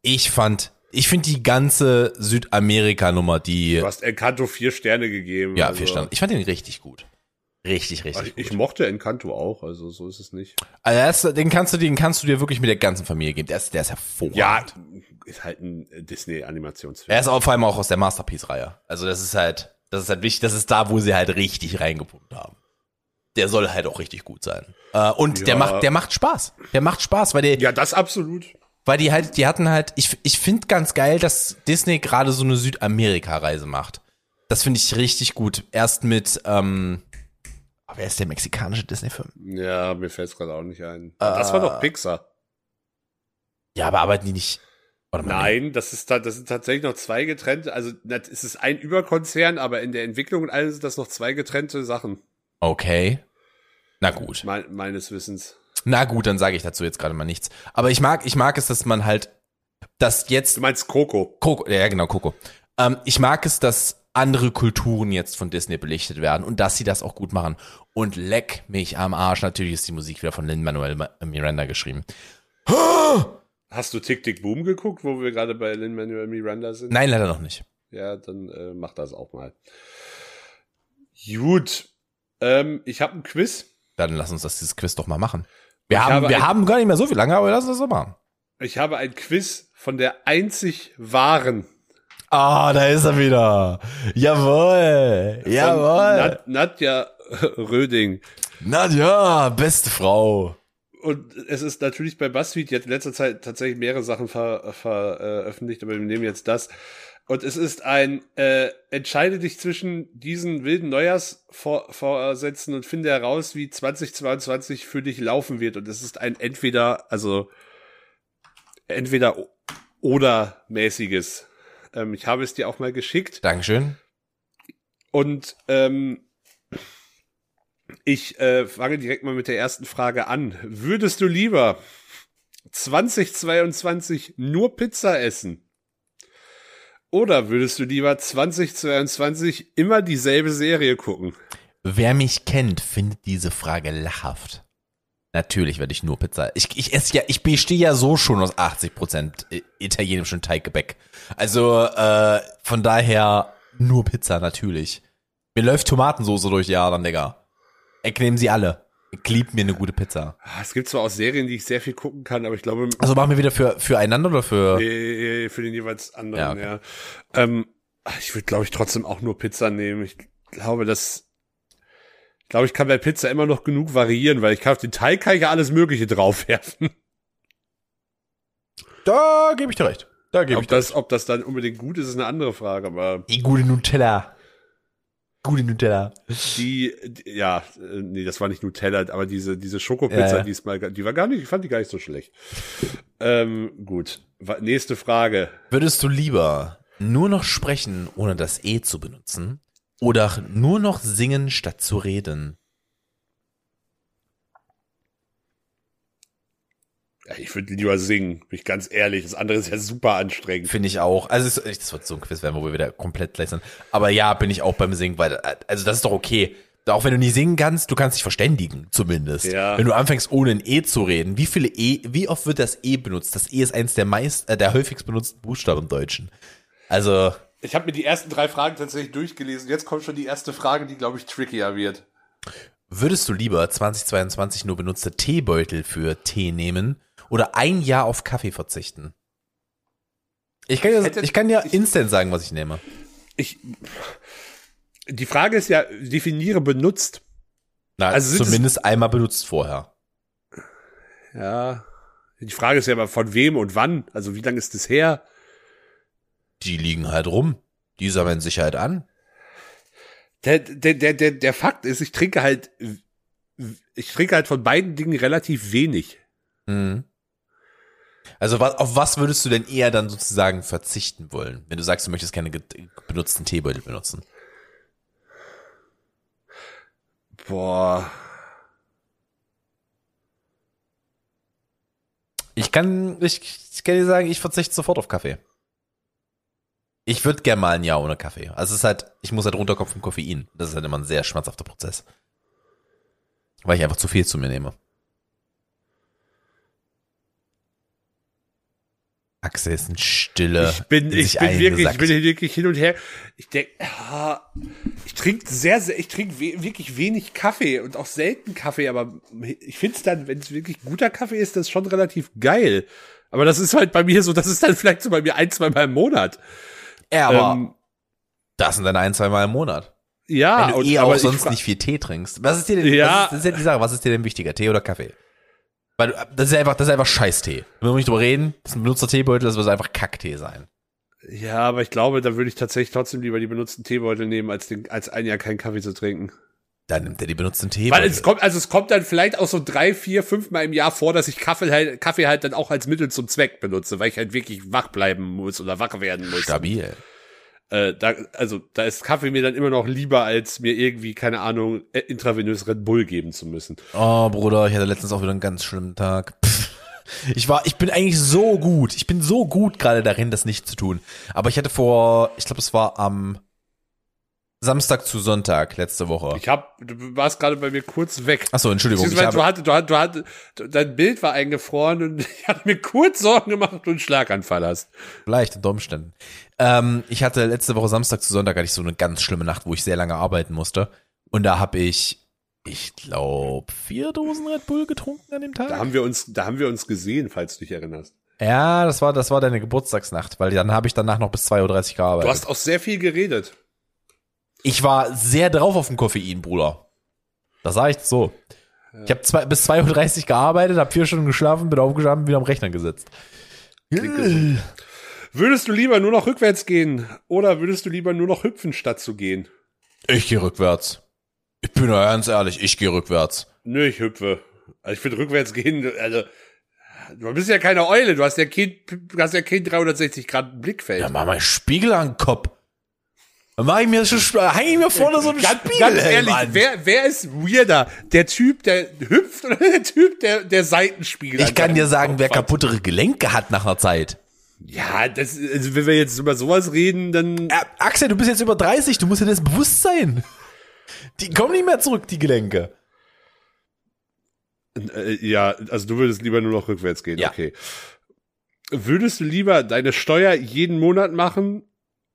[SPEAKER 2] Ich fand ich finde die ganze Südamerika-Nummer, die.
[SPEAKER 3] Du hast Encanto vier Sterne gegeben.
[SPEAKER 2] Ja, also. vier Sterne. Ich fand den richtig gut. Richtig, richtig.
[SPEAKER 3] Ich, ich, mochte Encanto auch, also so ist es nicht.
[SPEAKER 2] Also das, den kannst du, den kannst du dir wirklich mit der ganzen Familie geben. Der ist, der ist hervorragend. Ja,
[SPEAKER 3] ist halt ein Disney-Animationsfilm.
[SPEAKER 2] Er ist auch vor allem auch aus der Masterpiece-Reihe. Also das ist halt, das ist halt wichtig, das ist da, wo sie halt richtig reingepumpt haben. Der soll halt auch richtig gut sein. Äh, und ja. der macht, der macht Spaß. Der macht Spaß, weil der.
[SPEAKER 3] Ja, das absolut
[SPEAKER 2] weil die halt, die hatten halt, ich, ich finde ganz geil, dass Disney gerade so eine Südamerika-Reise macht. Das finde ich richtig gut. Erst mit, ähm, wer ist der mexikanische Disney-Film?
[SPEAKER 3] Ja, mir fällt es gerade auch nicht ein. Äh, das war doch Pixar.
[SPEAKER 2] Ja, aber arbeiten die nicht.
[SPEAKER 3] Nein, das ist, das sind tatsächlich noch zwei getrennte, also es ist ein Überkonzern, aber in der Entwicklung und alles sind das noch zwei getrennte Sachen.
[SPEAKER 2] Okay. Na gut.
[SPEAKER 3] Me meines Wissens.
[SPEAKER 2] Na gut, dann sage ich dazu jetzt gerade mal nichts. Aber ich mag, ich mag es, dass man halt, dass jetzt.
[SPEAKER 3] Du meinst Coco?
[SPEAKER 2] Coco, ja genau, Coco. Ähm, ich mag es, dass andere Kulturen jetzt von Disney belichtet werden und dass sie das auch gut machen. Und leck mich am Arsch, natürlich ist die Musik wieder von Lin-Manuel Miranda geschrieben.
[SPEAKER 3] Hast du Tick Tick Boom geguckt, wo wir gerade bei Lin-Manuel Miranda sind?
[SPEAKER 2] Nein, leider noch nicht.
[SPEAKER 3] Ja, dann äh, mach das auch mal. Gut. Ähm, ich habe ein Quiz.
[SPEAKER 2] Dann lass uns das dieses Quiz doch mal machen. Wir, haben, wir ein, haben gar nicht mehr so viel lange, aber lass uns das so machen.
[SPEAKER 3] Ich habe ein Quiz von der einzig wahren.
[SPEAKER 2] Ah, da ist er wieder. Jawohl. Jawohl. Nad
[SPEAKER 3] Nadja Röding.
[SPEAKER 2] Nadja, beste Frau.
[SPEAKER 3] Und es ist natürlich bei BuzzFeed jetzt in letzter Zeit tatsächlich mehrere Sachen veröffentlicht, ver, äh, aber wir nehmen jetzt das. Und es ist ein, äh, entscheide dich zwischen diesen wilden Neujahrsvorsätzen und finde heraus, wie 2022 für dich laufen wird. Und es ist ein entweder, also entweder oder mäßiges. Ähm, ich habe es dir auch mal geschickt.
[SPEAKER 2] Dankeschön.
[SPEAKER 3] Und ähm, ich äh, fange direkt mal mit der ersten Frage an. Würdest du lieber 2022 nur Pizza essen? Oder würdest du lieber 2022 immer dieselbe Serie gucken?
[SPEAKER 2] Wer mich kennt, findet diese Frage lachhaft. Natürlich werde ich nur Pizza. Ich, ich esse ja, ich bestehe ja so schon aus 80 Prozent italienischem Teiggebäck. Also äh, von daher nur Pizza, natürlich. Mir läuft Tomatensoße durch die Adern, Digga. Ich nehme sie alle. Ich lieb mir eine gute Pizza.
[SPEAKER 3] Ah, Es gibt zwar auch Serien, die ich sehr viel gucken kann, aber ich glaube,
[SPEAKER 2] Also machen wir wieder für, füreinander oder für.
[SPEAKER 3] äh, für den jeweils anderen,
[SPEAKER 2] Ja,
[SPEAKER 3] ja. Ähm, ich würde, glaube ich, trotzdem auch nur Pizza nehmen. Ich glaube, dass ich glaube, ich kann bei Pizza immer noch genug variieren, weil ich kann auf den Teig kann ich ja alles Mögliche draufwerfen.
[SPEAKER 2] Da gebe ich dir recht. Da gebe
[SPEAKER 3] Ob das, ob das dann unbedingt gut ist, ist eine andere Frage, aber
[SPEAKER 2] Die gute Nutella. Gute Nutella.
[SPEAKER 3] die, die ja, äh, nee, das war nicht Nutella, aber diese, diese Schokopizza
[SPEAKER 2] Ja,
[SPEAKER 3] diesmal, die war gar nicht, ich fand die gar nicht so schlecht. ähm, gut. Nächste Frage.
[SPEAKER 2] Würdest du lieber nur noch sprechen, ohne das E zu benutzen? Oder nur noch singen, statt zu reden?
[SPEAKER 3] Ja, ich würde lieber singen, bin ich ganz ehrlich. Das andere ist ja super anstrengend.
[SPEAKER 2] Finde ich auch. Also es, das wird so ein Quiz werden, wo wir wieder komplett gleich sind. Aber ja, bin ich auch beim Singen, weil, also das ist doch okay. Auch wenn du nicht singen kannst, du kannst dich verständigen, zumindest.
[SPEAKER 3] Ja.
[SPEAKER 2] Wenn du anfängst, ohne ein E zu reden, wie viele E, wie oft wird das E benutzt? Das E ist eins der meist, äh, der häufigst benutzten Buchstaben im Deutschen. Also,
[SPEAKER 3] Ich habe mir die ersten drei Fragen tatsächlich durchgelesen. Jetzt kommt schon die erste Frage, die, glaube ich, trickier wird.
[SPEAKER 2] würdest du lieber 2022 nur benutzte Teebeutel für Tee nehmen oder ein Jahr auf Kaffee verzichten? Ich kann ja, ich kann ja instant sagen, was ich nehme.
[SPEAKER 3] Ich, die Frage ist ja, definiere benutzt.
[SPEAKER 2] Na,
[SPEAKER 3] Also
[SPEAKER 2] zumindest einmal benutzt vorher.
[SPEAKER 3] Ja. Die Frage ist ja aber von wem und wann. Also wie lange ist das her?
[SPEAKER 2] Die liegen halt rum. Die sammeln sich halt an.
[SPEAKER 3] Der, der, der, der, der Fakt ist, ich trinke halt, ich trinke halt von beiden Dingen relativ wenig.
[SPEAKER 2] Mhm. Also auf was würdest du denn eher dann sozusagen verzichten wollen, wenn du sagst, du möchtest keine benutzten Teebeutel benutzen?
[SPEAKER 3] Boah.
[SPEAKER 2] Ich kann, ich, ich kann dir sagen, ich verzichte sofort auf Kaffee. Ich würde gern mal ein Jahr ohne Kaffee. Also es ist halt, ich muss halt runterkommen vom Koffein. Das ist halt immer ein sehr schmerzhafter Prozess. Weil ich einfach zu viel zu mir nehme. Axel ist ein Stille.
[SPEAKER 3] Ich bin,
[SPEAKER 2] in
[SPEAKER 3] ich bin wirklich, ich bin wirklich hin und her. Ich denke, ich trinke sehr, sehr, ich trinke we wirklich wenig Kaffee und auch selten Kaffee, aber ich finde es dann, wenn es wirklich guter Kaffee ist, das schon relativ geil. Aber das ist halt bei mir so, das ist dann vielleicht so bei mir ein, zwei Mal im Monat.
[SPEAKER 2] Ja, aber
[SPEAKER 3] Ähm,
[SPEAKER 2] das sind dann ein, zwei Mal im Monat.
[SPEAKER 3] ja,
[SPEAKER 2] Wenn du
[SPEAKER 3] und,
[SPEAKER 2] eh auch sonst nicht viel Tee trinkst. Was ist dir denn,
[SPEAKER 3] Ja.
[SPEAKER 2] was ist, das ist ja die Sache, was ist dir denn wichtiger, Tee oder Kaffee? Weil du- das ist einfach, das ist einfach Scheißtee. Wenn wir nicht drüber reden, das ist ein benutzter Teebeutel, das wird einfach Kacktee sein.
[SPEAKER 3] Ja, aber ich glaube, da würde ich tatsächlich trotzdem lieber die benutzten Teebeutel nehmen, als, den, als ein Jahr keinen Kaffee zu trinken.
[SPEAKER 2] Dann nimmt er die benutzten Teebeutel.
[SPEAKER 3] Weil es kommt, also es kommt dann vielleicht auch so drei, vier, fünf Mal im Jahr vor, dass ich Kaffee halt, Kaffee halt dann auch als Mittel zum Zweck benutze, weil ich halt wirklich wach bleiben muss oder wach werden muss.
[SPEAKER 2] Stabil.
[SPEAKER 3] Äh, da, also da ist Kaffee mir dann immer noch lieber, als mir irgendwie, keine Ahnung, äh, intravenös Red Bull geben zu müssen.
[SPEAKER 2] Oh, Bruder, ich hatte letztens auch wieder einen ganz schlimmen Tag. Pff. Ich war, ich bin eigentlich so gut. Ich bin so gut gerade darin, das nicht zu tun. Aber ich hatte vor, ich glaube, es war am Samstag zu Sonntag letzte Woche.
[SPEAKER 3] Ich hab, du warst gerade bei mir kurz weg.
[SPEAKER 2] Achso, Entschuldigung. Ich
[SPEAKER 3] du hattest, du hattest, du hattest, du- dein Bild war eingefroren und ich hatte mir kurz Sorgen gemacht, ob du einen Schlaganfall hast.
[SPEAKER 2] Vielleicht unter Umständen. Ähm, ich hatte letzte Woche Samstag zu Sonntag hatte ich so eine ganz schlimme Nacht, wo ich sehr lange arbeiten musste. Und da habe ich, ich glaube, vier Dosen Red Bull getrunken an dem Tag.
[SPEAKER 3] Da haben wir uns, da haben wir uns gesehen, falls du dich erinnerst.
[SPEAKER 2] ja, das war, das war deine Geburtstagsnacht, weil dann habe ich danach noch bis 2.30 Uhr
[SPEAKER 3] Du
[SPEAKER 2] gearbeitet.
[SPEAKER 3] hast auch sehr viel geredet.
[SPEAKER 2] Ich war sehr drauf auf dem Koffein, Bruder. Das sage ich so. Ich habe zwei, bis 2.30 Uhr gearbeitet, habe vier Stunden geschlafen, bin aufgestanden, wieder am Rechner gesetzt.
[SPEAKER 3] Würdest du lieber nur noch rückwärts gehen oder würdest du lieber nur noch hüpfen, statt zu gehen?
[SPEAKER 2] Ich gehe rückwärts. Ich bin ja ganz ehrlich, ich gehe rückwärts.
[SPEAKER 3] Nö, ich hüpfe. Also ich finde rückwärts gehen, also du bist ja keine Eule, du hast ja kein, du hast ja kein 360 Grad Blickfeld.
[SPEAKER 2] Ja, mach mal Spiegel an den Kopf. Dann mach ich mir, schon, häng ich mir vorne so einen
[SPEAKER 3] Ganz,
[SPEAKER 2] Spiegel
[SPEAKER 3] ganz ehrlich, wer, wer ist weirder? Der Typ, der hüpft oder der Typ, der, der Seitenspiegel
[SPEAKER 2] Ich
[SPEAKER 3] an
[SPEAKER 2] kann dir sagen,
[SPEAKER 3] Kopf
[SPEAKER 2] wer kaputtere Gelenke hat nach einer Zeit.
[SPEAKER 3] Ja, das, also wenn wir jetzt über sowas reden, dann.
[SPEAKER 2] Äh, Axel, du bist jetzt über 30, du musst dir das bewusst sein. Die kommen nicht mehr zurück, die Gelenke.
[SPEAKER 3] Äh, ja, also du würdest lieber nur noch rückwärts gehen.
[SPEAKER 2] Ja.
[SPEAKER 3] Okay. Würdest du lieber deine Steuer jeden Monat machen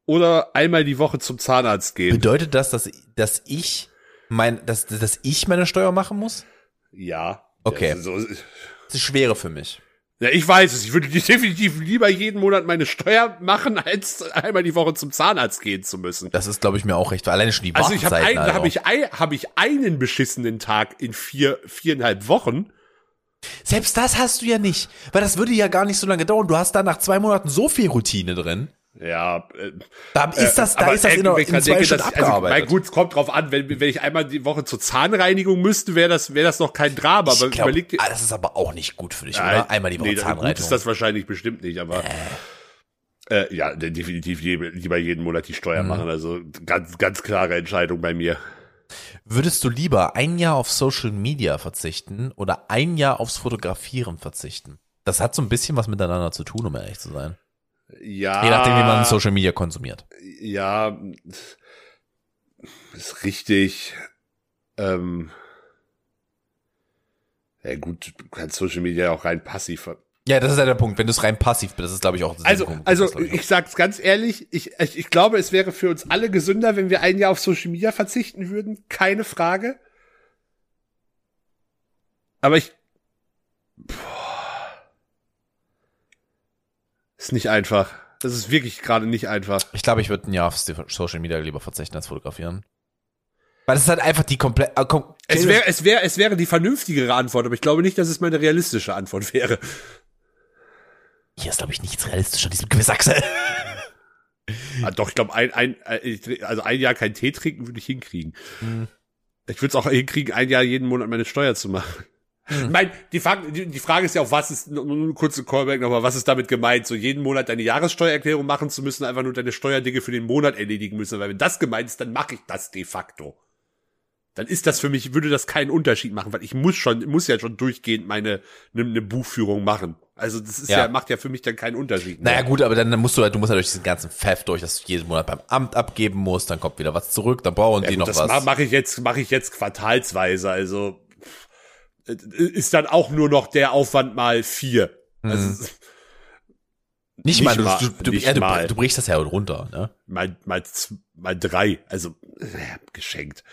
[SPEAKER 3] oder einmal die Woche zum Zahnarzt gehen.
[SPEAKER 2] Bedeutet das, dass, dass ich mein, dass, dass ich meine Steuer machen muss?
[SPEAKER 3] Ja.
[SPEAKER 2] Okay.
[SPEAKER 3] Ja, so,
[SPEAKER 2] Das ist schwere für mich.
[SPEAKER 3] ja, ich weiß es. Ich würde definitiv lieber jeden Monat meine Steuer machen, als einmal die Woche zum Zahnarzt gehen zu müssen.
[SPEAKER 2] Das ist, glaube ich, mir auch recht. Alleine schon die
[SPEAKER 3] Also ich habe ein, da
[SPEAKER 2] Alter.
[SPEAKER 3] habe ich, ein, hab ich einen beschissenen Tag in vier, viereinhalb Wochen.
[SPEAKER 2] Selbst das hast du ja nicht. Weil das würde ja gar nicht so lange dauern. Du hast da nach zwei Monaten so viel Routine drin.
[SPEAKER 3] Ja, äh,
[SPEAKER 2] Da ist das, da
[SPEAKER 3] aber
[SPEAKER 2] ist das in, in zwei
[SPEAKER 3] denke,
[SPEAKER 2] Stunden
[SPEAKER 3] dass- Also,
[SPEAKER 2] abgearbeitet.
[SPEAKER 3] mein gut, es kommt drauf an, wenn, wenn ich einmal die Woche zur Zahnreinigung müsste, wäre das, wäre das noch kein Drama.
[SPEAKER 2] ich
[SPEAKER 3] Aber
[SPEAKER 2] glaub,
[SPEAKER 3] überleg dir,
[SPEAKER 2] ah, das ist aber auch nicht gut für dich,
[SPEAKER 3] Nein,
[SPEAKER 2] oder? Einmal die Woche
[SPEAKER 3] nee, Gut
[SPEAKER 2] Zahnreinigung.
[SPEAKER 3] ist das wahrscheinlich bestimmt nicht, aber äh, ja, de- definitiv lieber jeden Monat die Steuer
[SPEAKER 2] Mhm.
[SPEAKER 3] machen. Also ganz, ganz klare Entscheidung bei mir.
[SPEAKER 2] Würdest du lieber ein Jahr auf Social Media verzichten oder ein Jahr aufs Fotografieren verzichten? Das hat so ein bisschen was miteinander zu tun, um ehrlich zu sein.
[SPEAKER 3] Ja.
[SPEAKER 2] Je nachdem, wie man Social Media konsumiert.
[SPEAKER 3] Ja, ist richtig. Ähm, ja gut, du kannst Social Media auch rein passiv.
[SPEAKER 2] Ja, das ist ja der Punkt. Wenn du es rein passiv bist, das ist, glaube ich, auch
[SPEAKER 3] Also,
[SPEAKER 2] Punkt.
[SPEAKER 3] also
[SPEAKER 2] Das ich,
[SPEAKER 3] ich sag's ganz ehrlich, ich, ich, ich glaube, es wäre für uns alle gesünder, wenn wir ein Jahr auf Social Media verzichten würden, keine Frage. Aber ich. Boah, ist nicht einfach. Das ist wirklich gerade nicht einfach.
[SPEAKER 2] ich glaube, ich würde ein Jahr auf Social Media lieber verzichten als fotografieren. Weil das ist halt einfach die komplett. Äh, kom
[SPEAKER 3] Es wäre, es wäre, es wäre die vernünftigere Antwort, aber ich glaube nicht, dass es meine realistische Antwort wäre.
[SPEAKER 2] Hier ist, glaube ich, nichts realistisch an diesem Gewissachse.
[SPEAKER 3] Ah, doch, ich glaube, ein, ein, äh, also ein Jahr kein Tee trinken würde ich hinkriegen.
[SPEAKER 2] Hm.
[SPEAKER 3] Ich würde es auch hinkriegen, ein Jahr jeden Monat meine Steuer zu machen.
[SPEAKER 2] Hm.
[SPEAKER 3] Ich meine, die Frage, die, die Frage ist ja auch, was ist, nur eine kurze Callback nochmal, was ist damit gemeint? So jeden Monat deine Jahressteuererklärung machen zu müssen, einfach nur deine Steuerdinge für den Monat erledigen müssen, weil wenn das gemeint ist, dann mache ich das de facto. Dann ist das für mich, würde das keinen Unterschied machen, weil ich muss schon, muss ja schon durchgehend meine, eine ne Buchführung machen. Also das ist
[SPEAKER 2] Ja.
[SPEAKER 3] ja. macht ja für mich dann keinen Unterschied.
[SPEAKER 2] Naja,
[SPEAKER 3] mehr.
[SPEAKER 2] gut, aber dann musst du halt, du musst halt durch diesen ganzen Pfeff durch, dass du jeden Monat beim Amt abgeben musst, dann kommt wieder was zurück, dann brauchen
[SPEAKER 3] Ja,
[SPEAKER 2] die
[SPEAKER 3] gut,
[SPEAKER 2] noch
[SPEAKER 3] das
[SPEAKER 2] was.
[SPEAKER 3] ma- mache ich jetzt, mache ich jetzt quartalsweise. Also ist dann auch nur noch der Aufwand mal vier. Also,
[SPEAKER 2] nicht,
[SPEAKER 3] nicht
[SPEAKER 2] mal, du,
[SPEAKER 3] mal,
[SPEAKER 2] du, du,
[SPEAKER 3] nicht
[SPEAKER 2] ja, du,
[SPEAKER 3] mal.
[SPEAKER 2] du brichst das ja runter, ne?
[SPEAKER 3] mal, mal, mal drei. Also äh, geschenkt.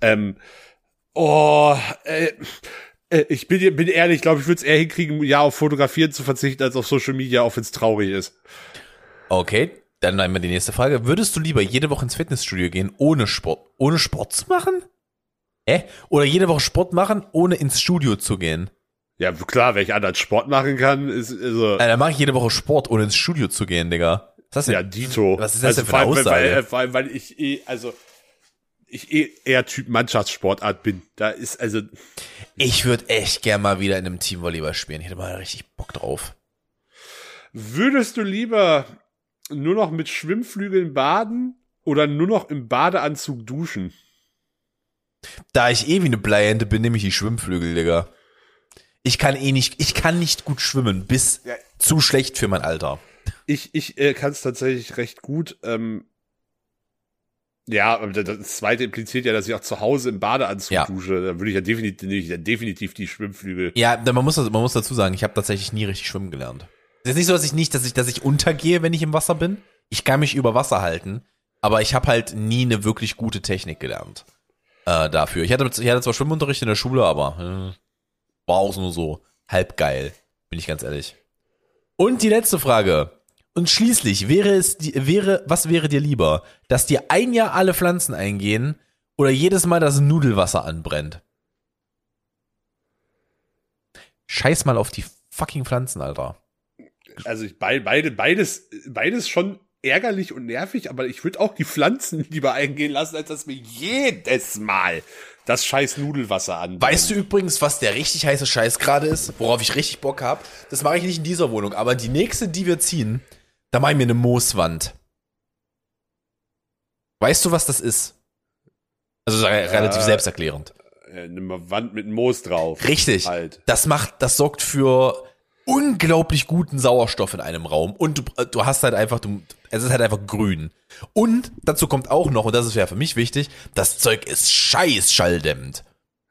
[SPEAKER 3] Ähm, oh, äh, äh, ich bin, bin ehrlich, ich glaube, ich würde es eher hinkriegen, ja auf Fotografieren zu verzichten, als auf Social Media, auch wenn es traurig ist.
[SPEAKER 2] Okay, dann einmal die nächste Frage. Würdest du lieber jede Woche ins Fitnessstudio gehen, ohne Sport, ohne Sport zu machen? Hä? Oder jede Woche Sport machen, ohne ins Studio zu gehen?
[SPEAKER 3] Ja, klar, wenn ich anderen Sport machen kann, ist also
[SPEAKER 2] Äh, dann mache ich jede Woche Sport, ohne ins Studio zu gehen, Digga. Was ist das
[SPEAKER 3] Ja,
[SPEAKER 2] denn?
[SPEAKER 3] Dito.
[SPEAKER 2] Was ist das denn für
[SPEAKER 3] vor
[SPEAKER 2] eine
[SPEAKER 3] allem, weil,
[SPEAKER 2] Aussage?
[SPEAKER 3] weil, vor allem, weil ich eh, also ich eh eher Typ Mannschaftssportart bin. Da ist also
[SPEAKER 2] Ich würde echt gern mal wieder in einem Teamvolleyball spielen. Ich hätte mal richtig Bock drauf.
[SPEAKER 3] würdest du lieber nur noch mit Schwimmflügeln baden oder nur noch im Badeanzug duschen?
[SPEAKER 2] Da ich eh wie eine Bleiente bin, nehme ich die Schwimmflügel, Digga. Ich kann eh nicht, ich kann nicht gut schwimmen, bis
[SPEAKER 3] Ja.
[SPEAKER 2] zu schlecht für mein Alter.
[SPEAKER 3] Ich ich äh, kann es tatsächlich recht gut. Ähm, ja, das- zweite impliziert ja, dass ich auch zu Hause im Badeanzug
[SPEAKER 2] Ja.
[SPEAKER 3] dusche. Da würde ich ja definitiv, ja definitiv die Schwimmflügel.
[SPEAKER 2] Ja, man muss, man muss dazu sagen, ich habe tatsächlich nie richtig schwimmen gelernt. Es ist nicht so, dass ich nicht, dass ich, dass ich untergehe, wenn ich im Wasser bin. Ich kann mich über Wasser halten, aber ich habe halt nie eine wirklich gute Technik gelernt äh, dafür. Ich hatte, ich hatte zwar Schwimmunterricht in der Schule, aber äh, war auch nur so halb geil, bin ich ganz ehrlich. Und die letzte Frage. Und schließlich wäre es, wäre, was wäre dir lieber, dass dir ein Jahr alle Pflanzen eingehen oder jedes Mal das Nudelwasser anbrennt? Scheiß mal auf die fucking Pflanzen, Alter.
[SPEAKER 3] Also ich beide, beides, beides schon ärgerlich und nervig, aber ich würde auch die Pflanzen lieber eingehen lassen, als dass mir jedes Mal das scheiß Nudelwasser an.
[SPEAKER 2] Weißt du übrigens, was der richtig heiße Scheiß gerade ist, worauf ich richtig Bock hab? Das mache ich nicht in dieser Wohnung, aber die nächste, die wir ziehen, da mache ich mir eine Mooswand. Weißt du, was das ist? Also re- relativ
[SPEAKER 3] Äh,
[SPEAKER 2] selbsterklärend.
[SPEAKER 3] Äh, Eine Wand mit Moos drauf.
[SPEAKER 2] Richtig.
[SPEAKER 3] Halt.
[SPEAKER 2] Das macht, das sorgt für unglaublich guten Sauerstoff in einem Raum und du, du hast halt einfach, du, es ist halt einfach grün. Und dazu kommt auch noch, und das ist ja für mich wichtig, das Zeug ist scheiß schalldämmend.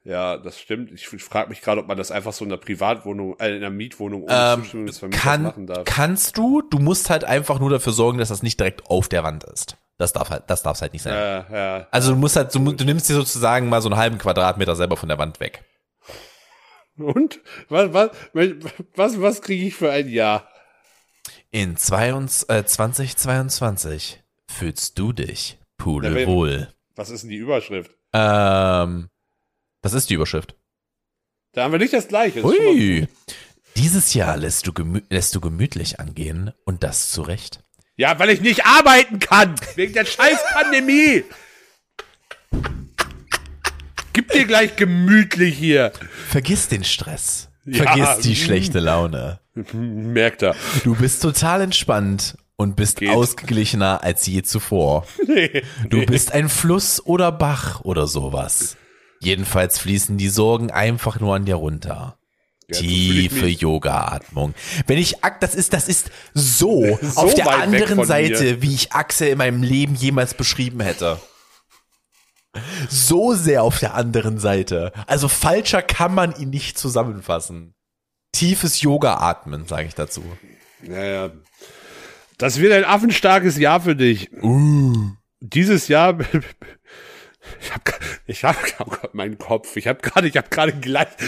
[SPEAKER 3] Ja, das stimmt. Ich, frage mich gerade, ob man das einfach so in einer Privatwohnung, äh, in einer Mietwohnung ohne
[SPEAKER 2] Ähm,
[SPEAKER 3] Zustimmung des Vermieters
[SPEAKER 2] Kann,
[SPEAKER 3] machen darf.
[SPEAKER 2] kannst du, du musst halt einfach nur dafür sorgen, dass das nicht direkt auf der Wand ist. Das darf halt, das darf's halt nicht sein.
[SPEAKER 3] Ja, ja.
[SPEAKER 2] Also du musst halt, du, du nimmst dir sozusagen mal so einen halben Quadratmeter selber von der Wand weg.
[SPEAKER 3] Und? Was, was, was, was kriege ich für ein Jahr?
[SPEAKER 2] In 22, äh, 2022 fühlst du dich pudelwohl.
[SPEAKER 3] Was ist denn die Überschrift?
[SPEAKER 2] Ähm, das ist die Überschrift.
[SPEAKER 3] Da haben wir nicht das gleiche. Das ist schon mal-
[SPEAKER 2] Ui. Dieses Jahr lässt du, lässt du gemütlich angehen und das zu Recht.
[SPEAKER 3] Ja, weil ich nicht arbeiten kann. Wegen der scheiß Pandemie. Gib dir gleich gemütlich hier.
[SPEAKER 2] Vergiss den Stress.
[SPEAKER 3] Ja,
[SPEAKER 2] Vergiss die
[SPEAKER 3] mm.
[SPEAKER 2] schlechte Laune.
[SPEAKER 3] Merkt er.
[SPEAKER 2] Du bist total entspannt und bist
[SPEAKER 3] Geht.
[SPEAKER 2] ausgeglichener als je zuvor. Du bist ein Fluss oder Bach oder sowas. Jedenfalls fließen die Sorgen einfach nur an dir runter.
[SPEAKER 3] Ja,
[SPEAKER 2] Tiefe. Yoga-Atmung. Wenn ich das ist, das ist so,
[SPEAKER 3] So
[SPEAKER 2] auf der anderen Seite,
[SPEAKER 3] mir.
[SPEAKER 2] wie ich Axel in meinem Leben jemals beschrieben hätte. So sehr auf der anderen Seite. Also falscher kann man ihn nicht zusammenfassen. Tiefes Yoga-Atmen, sage ich dazu.
[SPEAKER 3] Naja. Das wird ein affenstarkes Jahr für dich. Dieses Jahr. Ich habe ich hab, oh Gott, meinen Kopf. Ich habe gerade, ich habe gerade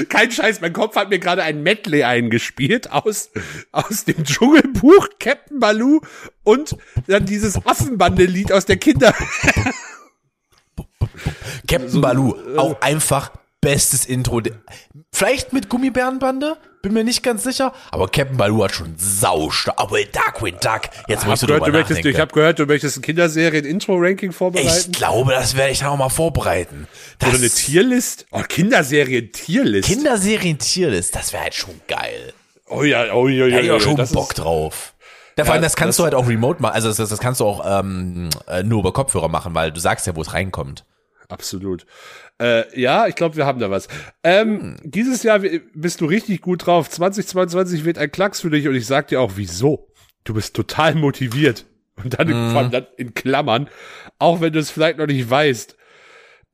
[SPEAKER 3] kein Scheiß, mein Kopf hat mir gerade ein Medley eingespielt aus aus dem Dschungelbuch Captain Baloo und dann dieses Affenbande-Lied aus der Kinder.
[SPEAKER 2] Captain Baloo, auch einfach bestes Intro. Vielleicht mit Gummibärenbande? Bin mir nicht ganz sicher. Aber Captain Baloo hat schon saustark. Aber Darkwing Duck, jetzt
[SPEAKER 3] Ich
[SPEAKER 2] musst du
[SPEAKER 3] habe gehört,
[SPEAKER 2] drüber
[SPEAKER 3] du möchtest, ich
[SPEAKER 2] nachdenken.
[SPEAKER 3] hab gehört, du möchtest ein Kinderserien-Intro-Ranking
[SPEAKER 2] Ich
[SPEAKER 3] vorbereiten.
[SPEAKER 2] glaube, das werde ich dann auch mal vorbereiten. Das
[SPEAKER 3] Oder eine Tierlist? Oh, Kinderserien-Tierlist.
[SPEAKER 2] Kinderserien-Tierlist, das wäre halt schon geil.
[SPEAKER 3] oh ja, oh ja,
[SPEAKER 2] Da
[SPEAKER 3] ja,
[SPEAKER 2] ich
[SPEAKER 3] ja.
[SPEAKER 2] auch schon Bock
[SPEAKER 3] ist,
[SPEAKER 2] drauf. Ja, vor allem, das kannst
[SPEAKER 3] das-
[SPEAKER 2] du halt auch remote machen. Also das, das kannst du auch ähm, äh, nur über Kopfhörer machen, weil du sagst ja, wo es reinkommt.
[SPEAKER 3] Absolut. Äh, ja, ich glaube, wir haben da was. Ähm, Dieses Jahr bist du richtig gut drauf. 2022 wird ein Klacks für dich und ich sag dir auch, wieso. Du bist total motiviert. Und dann, allem dann in Klammern, auch wenn du es vielleicht noch nicht weißt.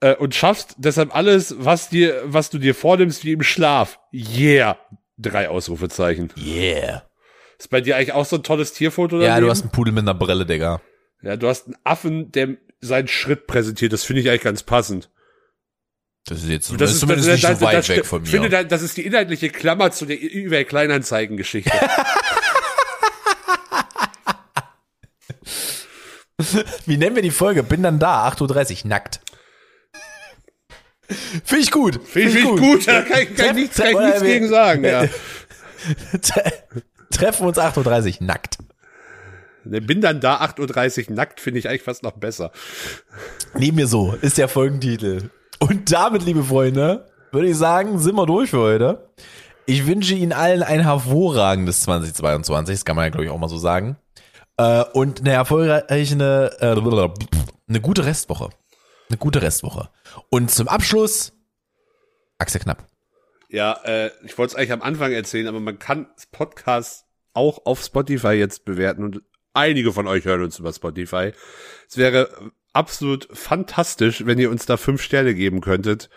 [SPEAKER 3] Äh, und schaffst deshalb alles, was dir, was du dir vornimmst, wie im Schlaf. Yeah. Drei Ausrufezeichen.
[SPEAKER 2] Yeah.
[SPEAKER 3] Ist bei dir eigentlich auch so ein tolles Tierfoto
[SPEAKER 2] Ja,
[SPEAKER 3] daneben?
[SPEAKER 2] du hast einen Pudel mit einer Brille, Digga.
[SPEAKER 3] ja, du hast einen Affen, der seinen Schritt präsentiert. Das finde ich eigentlich ganz passend.
[SPEAKER 2] Das ist jetzt
[SPEAKER 3] Das ist
[SPEAKER 2] zumindest
[SPEAKER 3] das,
[SPEAKER 2] nicht
[SPEAKER 3] das,
[SPEAKER 2] so weit
[SPEAKER 3] das,
[SPEAKER 2] weg
[SPEAKER 3] das,
[SPEAKER 2] von
[SPEAKER 3] Ich finde,
[SPEAKER 2] mir.
[SPEAKER 3] da- das ist die inhaltliche Klammer zu der eBay Kleinanzeigen-Geschichte.
[SPEAKER 2] Wie nennen wir die Folge? Bin dann da, 8.30 Uhr, nackt. Finde ich gut.
[SPEAKER 3] Finde ich, find ich gut, da kann ich, kann ich nichts, kann ich nichts
[SPEAKER 2] wir-
[SPEAKER 3] gegen sagen. Ja.
[SPEAKER 2] Treffen uns 8.30 Uhr, nackt.
[SPEAKER 3] Bin dann da 8.30 Uhr nackt, finde ich eigentlich fast noch besser.
[SPEAKER 2] Neben mir so ist der Folgentitel. Und damit, liebe Freunde, würde ich sagen, sind wir durch für heute. Ich wünsche Ihnen allen ein hervorragendes 2022, das kann man ja, glaube ich, auch mal so sagen. Äh, und eine erfolgreiche, eine, äh, eine gute Restwoche. Eine gute Restwoche. Und zum Abschluss, Axel Knapp.
[SPEAKER 3] Ja, äh, ich wollte es eigentlich am Anfang erzählen, aber man kann Podcasts auch auf Spotify jetzt bewerten und einige von euch hören uns über Spotify. Es wäre absolut fantastisch, wenn ihr uns da fünf Sterne geben könntet.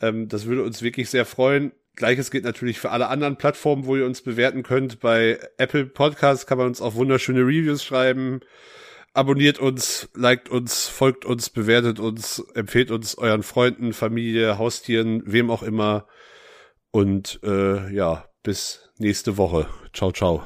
[SPEAKER 3] Ähm, das würde uns wirklich sehr freuen. Gleiches gilt natürlich für alle anderen Plattformen, wo ihr uns bewerten könnt. Bei Apple Podcasts kann man uns auch wunderschöne Reviews schreiben. Abonniert uns, liked uns, folgt uns, bewertet uns, empfehlt uns euren Freunden, Familie, Haustieren, wem auch immer. Und äh, ja, bis nächste Woche. Ciao, ciao.